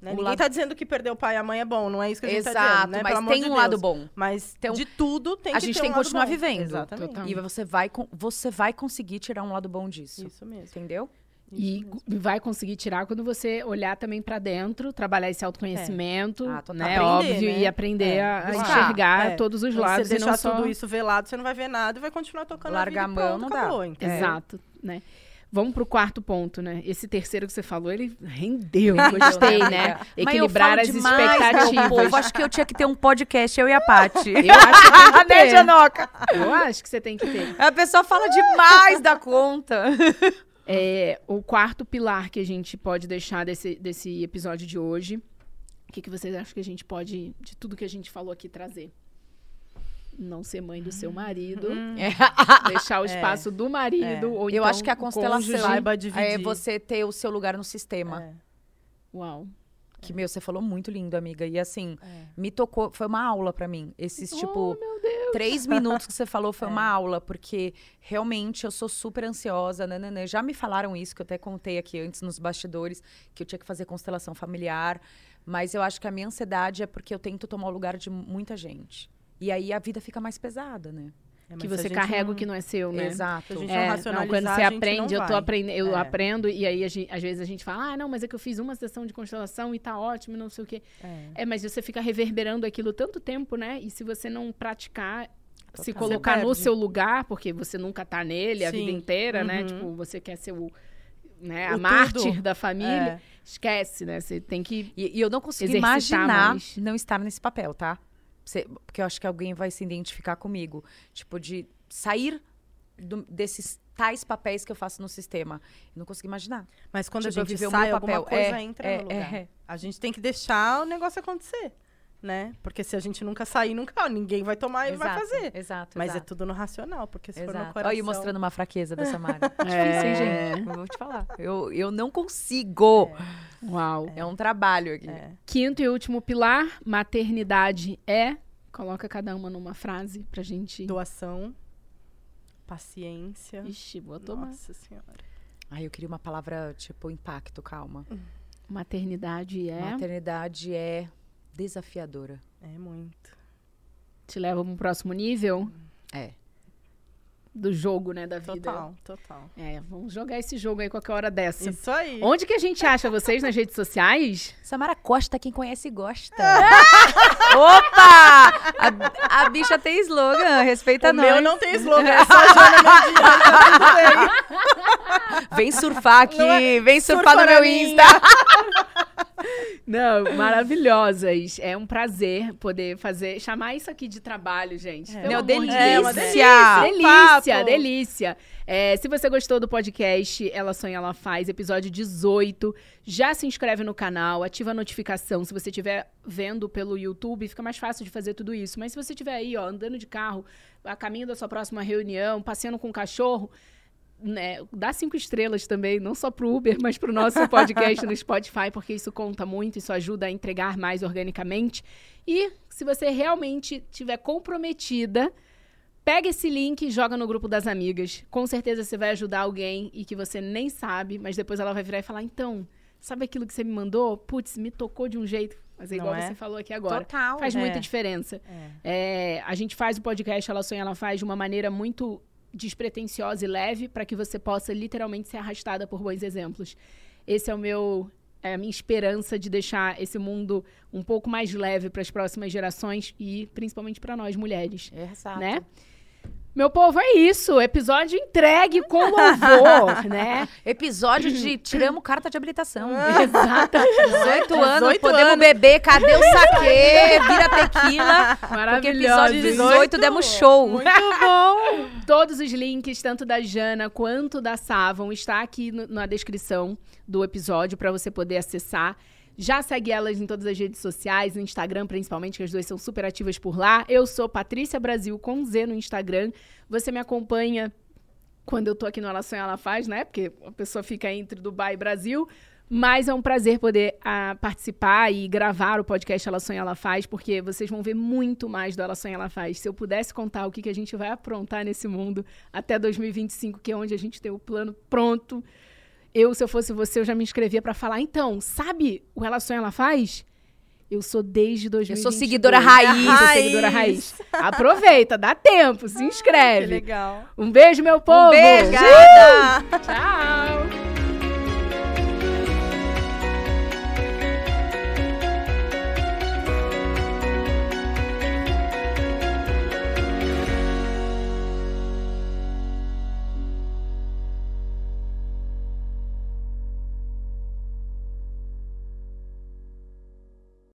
Né? Ninguém lado- tá dizendo que perder o pai e a mãe é bom, não é isso que a gente tá Exato, dizendo, né? mas Pelo tem de um lado bom. Mas Então, de tudo tem a que gente ter tem um que continuar bom. vivendo. Exatamente. Total. E você vai, você vai conseguir tirar um lado bom disso. Isso mesmo. Entendeu? E vai conseguir tirar quando você olhar também pra dentro, trabalhar esse autoconhecimento, Ah, total. né? Aprender, Óbvio, né? e aprender É, a, a enxergar É. todos os lados você e não deixar só... tudo isso velado, você não vai ver nada e vai continuar tocando Largar a a vida e mão, não dá. acabou, entendeu? Exato, né? Vamos pro quarto ponto, né? Esse terceiro que você falou, ele rendeu, gostei, né, né? amiga? Mas eu Equilibrar falo as demais, meu expectativas. povo. Acho que eu tinha que ter um podcast, eu e a Paty. Eu acho que tem que né, ter. Janoca? Eu acho que você tem que ter. A pessoa fala demais da conta. É, o quarto pilar que a gente pode deixar desse, desse episódio de hoje, o que, que vocês acham que a gente pode, de tudo que a gente falou aqui, trazer? Não ser mãe do seu marido, deixar o espaço do marido, ou Hum. É. Eu então acho que a constelação é você ter o seu lugar no sistema. É, Uau. Que, meu, você falou muito lindo, amiga. E assim, é. me tocou, foi uma aula pra mim. Esses, Oh, tipo, três minutos que você falou É. foi uma aula, porque realmente eu sou super ansiosa, nananã. Já me falaram isso, que eu até contei aqui antes nos bastidores, que eu tinha que fazer constelação familiar. Mas eu acho que a minha ansiedade é porque eu tento tomar o lugar de muita gente. E aí a vida fica mais pesada, né? É, Que se você a carrega não- o que não é seu, né? Exato. Se a gente É, não não, quando você a gente aprende, não eu tô aprendendo, eu É. aprendo, e aí a gente- às vezes a gente fala, ah, não, mas é que eu fiz uma sessão de constelação e tá ótimo, não sei o quê. É. É, mas você fica reverberando aquilo tanto tempo, né? E se você não praticar, se Total. colocar Você no seu lugar, porque você nunca tá nele a Sim. vida inteira, né? Uhum. Tipo, você quer ser o, né, O a mártir tudo. da família. É. Esquece, né? Você tem que. E, e eu não consigo imaginar mais. não estar nesse papel, tá? Porque eu acho que alguém vai se identificar comigo. Tipo, de sair do- desses tais papéis que eu faço no sistema. Eu não consigo imaginar. Mas quando Tipo, a gente viver o sai, meu alguma papel. coisa É, entra é, no lugar. é. A gente tem que deixar o negócio acontecer, né? Porque se a gente nunca sair, nunca ó, ninguém vai tomar e vai Exato, fazer. Exato. Mas é exato. tudo no racional, porque se for no Exato. coração... Olha eu mostrando uma fraqueza dessa Mara. É. Difícil, hein, gente? Eu vou te falar. Eu, eu não consigo. Uau. É, um trabalho aqui. É. Quinto e último pilar: maternidade é. Coloca cada uma numa frase pra gente. Doação, paciência. Ixi, vou tomar. Nossa senhora. Ai, eu queria uma palavra, tipo, impacto, calma. Maternidade é. Maternidade é desafiadora. É muito. Te leva pro próximo nível É. do jogo, né? Da vida. Total, total. É, vamos jogar esse jogo aí qualquer hora dessa. Isso aí. Onde que a gente acha vocês nas redes sociais? Samara Costa, quem conhece gosta. Opa! A, a bicha tem slogan, respeita O nós. meu não tem slogan, é só Jana. Vem surfar aqui, Não é- vem surfar Surfa no meu minha. Insta. Não, maravilhosas. É um prazer poder fazer, chamar isso aqui de trabalho, gente. É. Não, delícia. É uma delícia. Delícia, Papo. delícia. É, se você gostou do podcast Ela Sonha, Ela Faz, episódio 18, já se inscreve no canal, ativa a notificação. Se você estiver vendo pelo YouTube, fica mais fácil de fazer tudo isso. Mas se você estiver aí, ó, andando de carro, a caminho da sua próxima reunião, passeando com o cachorro, né, dá cinco estrelas também, não só pro Uber, mas pro nosso podcast no Spotify, porque isso conta muito, isso ajuda a entregar mais organicamente. E se você realmente estiver comprometida, pega esse link e joga no grupo das amigas. Com certeza você vai ajudar alguém e que você nem sabe, mas depois ela vai virar e falar: então, sabe aquilo que você me mandou? Putz, me tocou de um jeito. Mas é igual é? você falou aqui agora. Total. Faz É. muita diferença. É. É, a gente faz o podcast Ela Sonha, Ela Faz de uma maneira muito despretensiosa e leve para que você possa literalmente ser arrastada por bons exemplos. Esse é o meu é a minha esperança de deixar esse mundo um pouco mais leve para as próximas gerações e principalmente para nós mulheres, Exato. né? Meu povo, é isso. Episódio entregue com louvor, né? Episódio de tiramos carta de habilitação. Exato. 18 anos, 18 podemos anos. beber, cadê o saquê? Vira tequila. Porque Maravilhoso. episódio 18 demos show. Muito bom. Todos os links, tanto da Jana quanto da Sá, vão estar aqui no- na descrição do episódio para você poder acessar. Já segue elas em todas as redes sociais, no Instagram principalmente, que as duas são super ativas por lá. Eu sou Patrícia Brasil com Z no Instagram. Você me acompanha quando eu tô aqui no Ela Sonha Ela Faz, né? Porque a pessoa fica entre Dubai e Brasil. Mas é um prazer poder ah, participar e gravar o podcast Ela Sonha Ela Faz, porque vocês vão ver muito mais do Ela Sonha Ela Faz. Se eu pudesse contar o que, que a gente vai aprontar nesse mundo até 2025, que é onde a gente tem o plano pronto, eu, se eu fosse você, eu já me inscrevia para falar. Então, sabe o Ela Sonha Ela Faz? Eu sou desde 2022. sou seguidora raiz. Sou seguidora raiz. Aproveita, dá tempo, se Que inscreve. legal. Um beijo, meu povo. Um beijo. Tchau.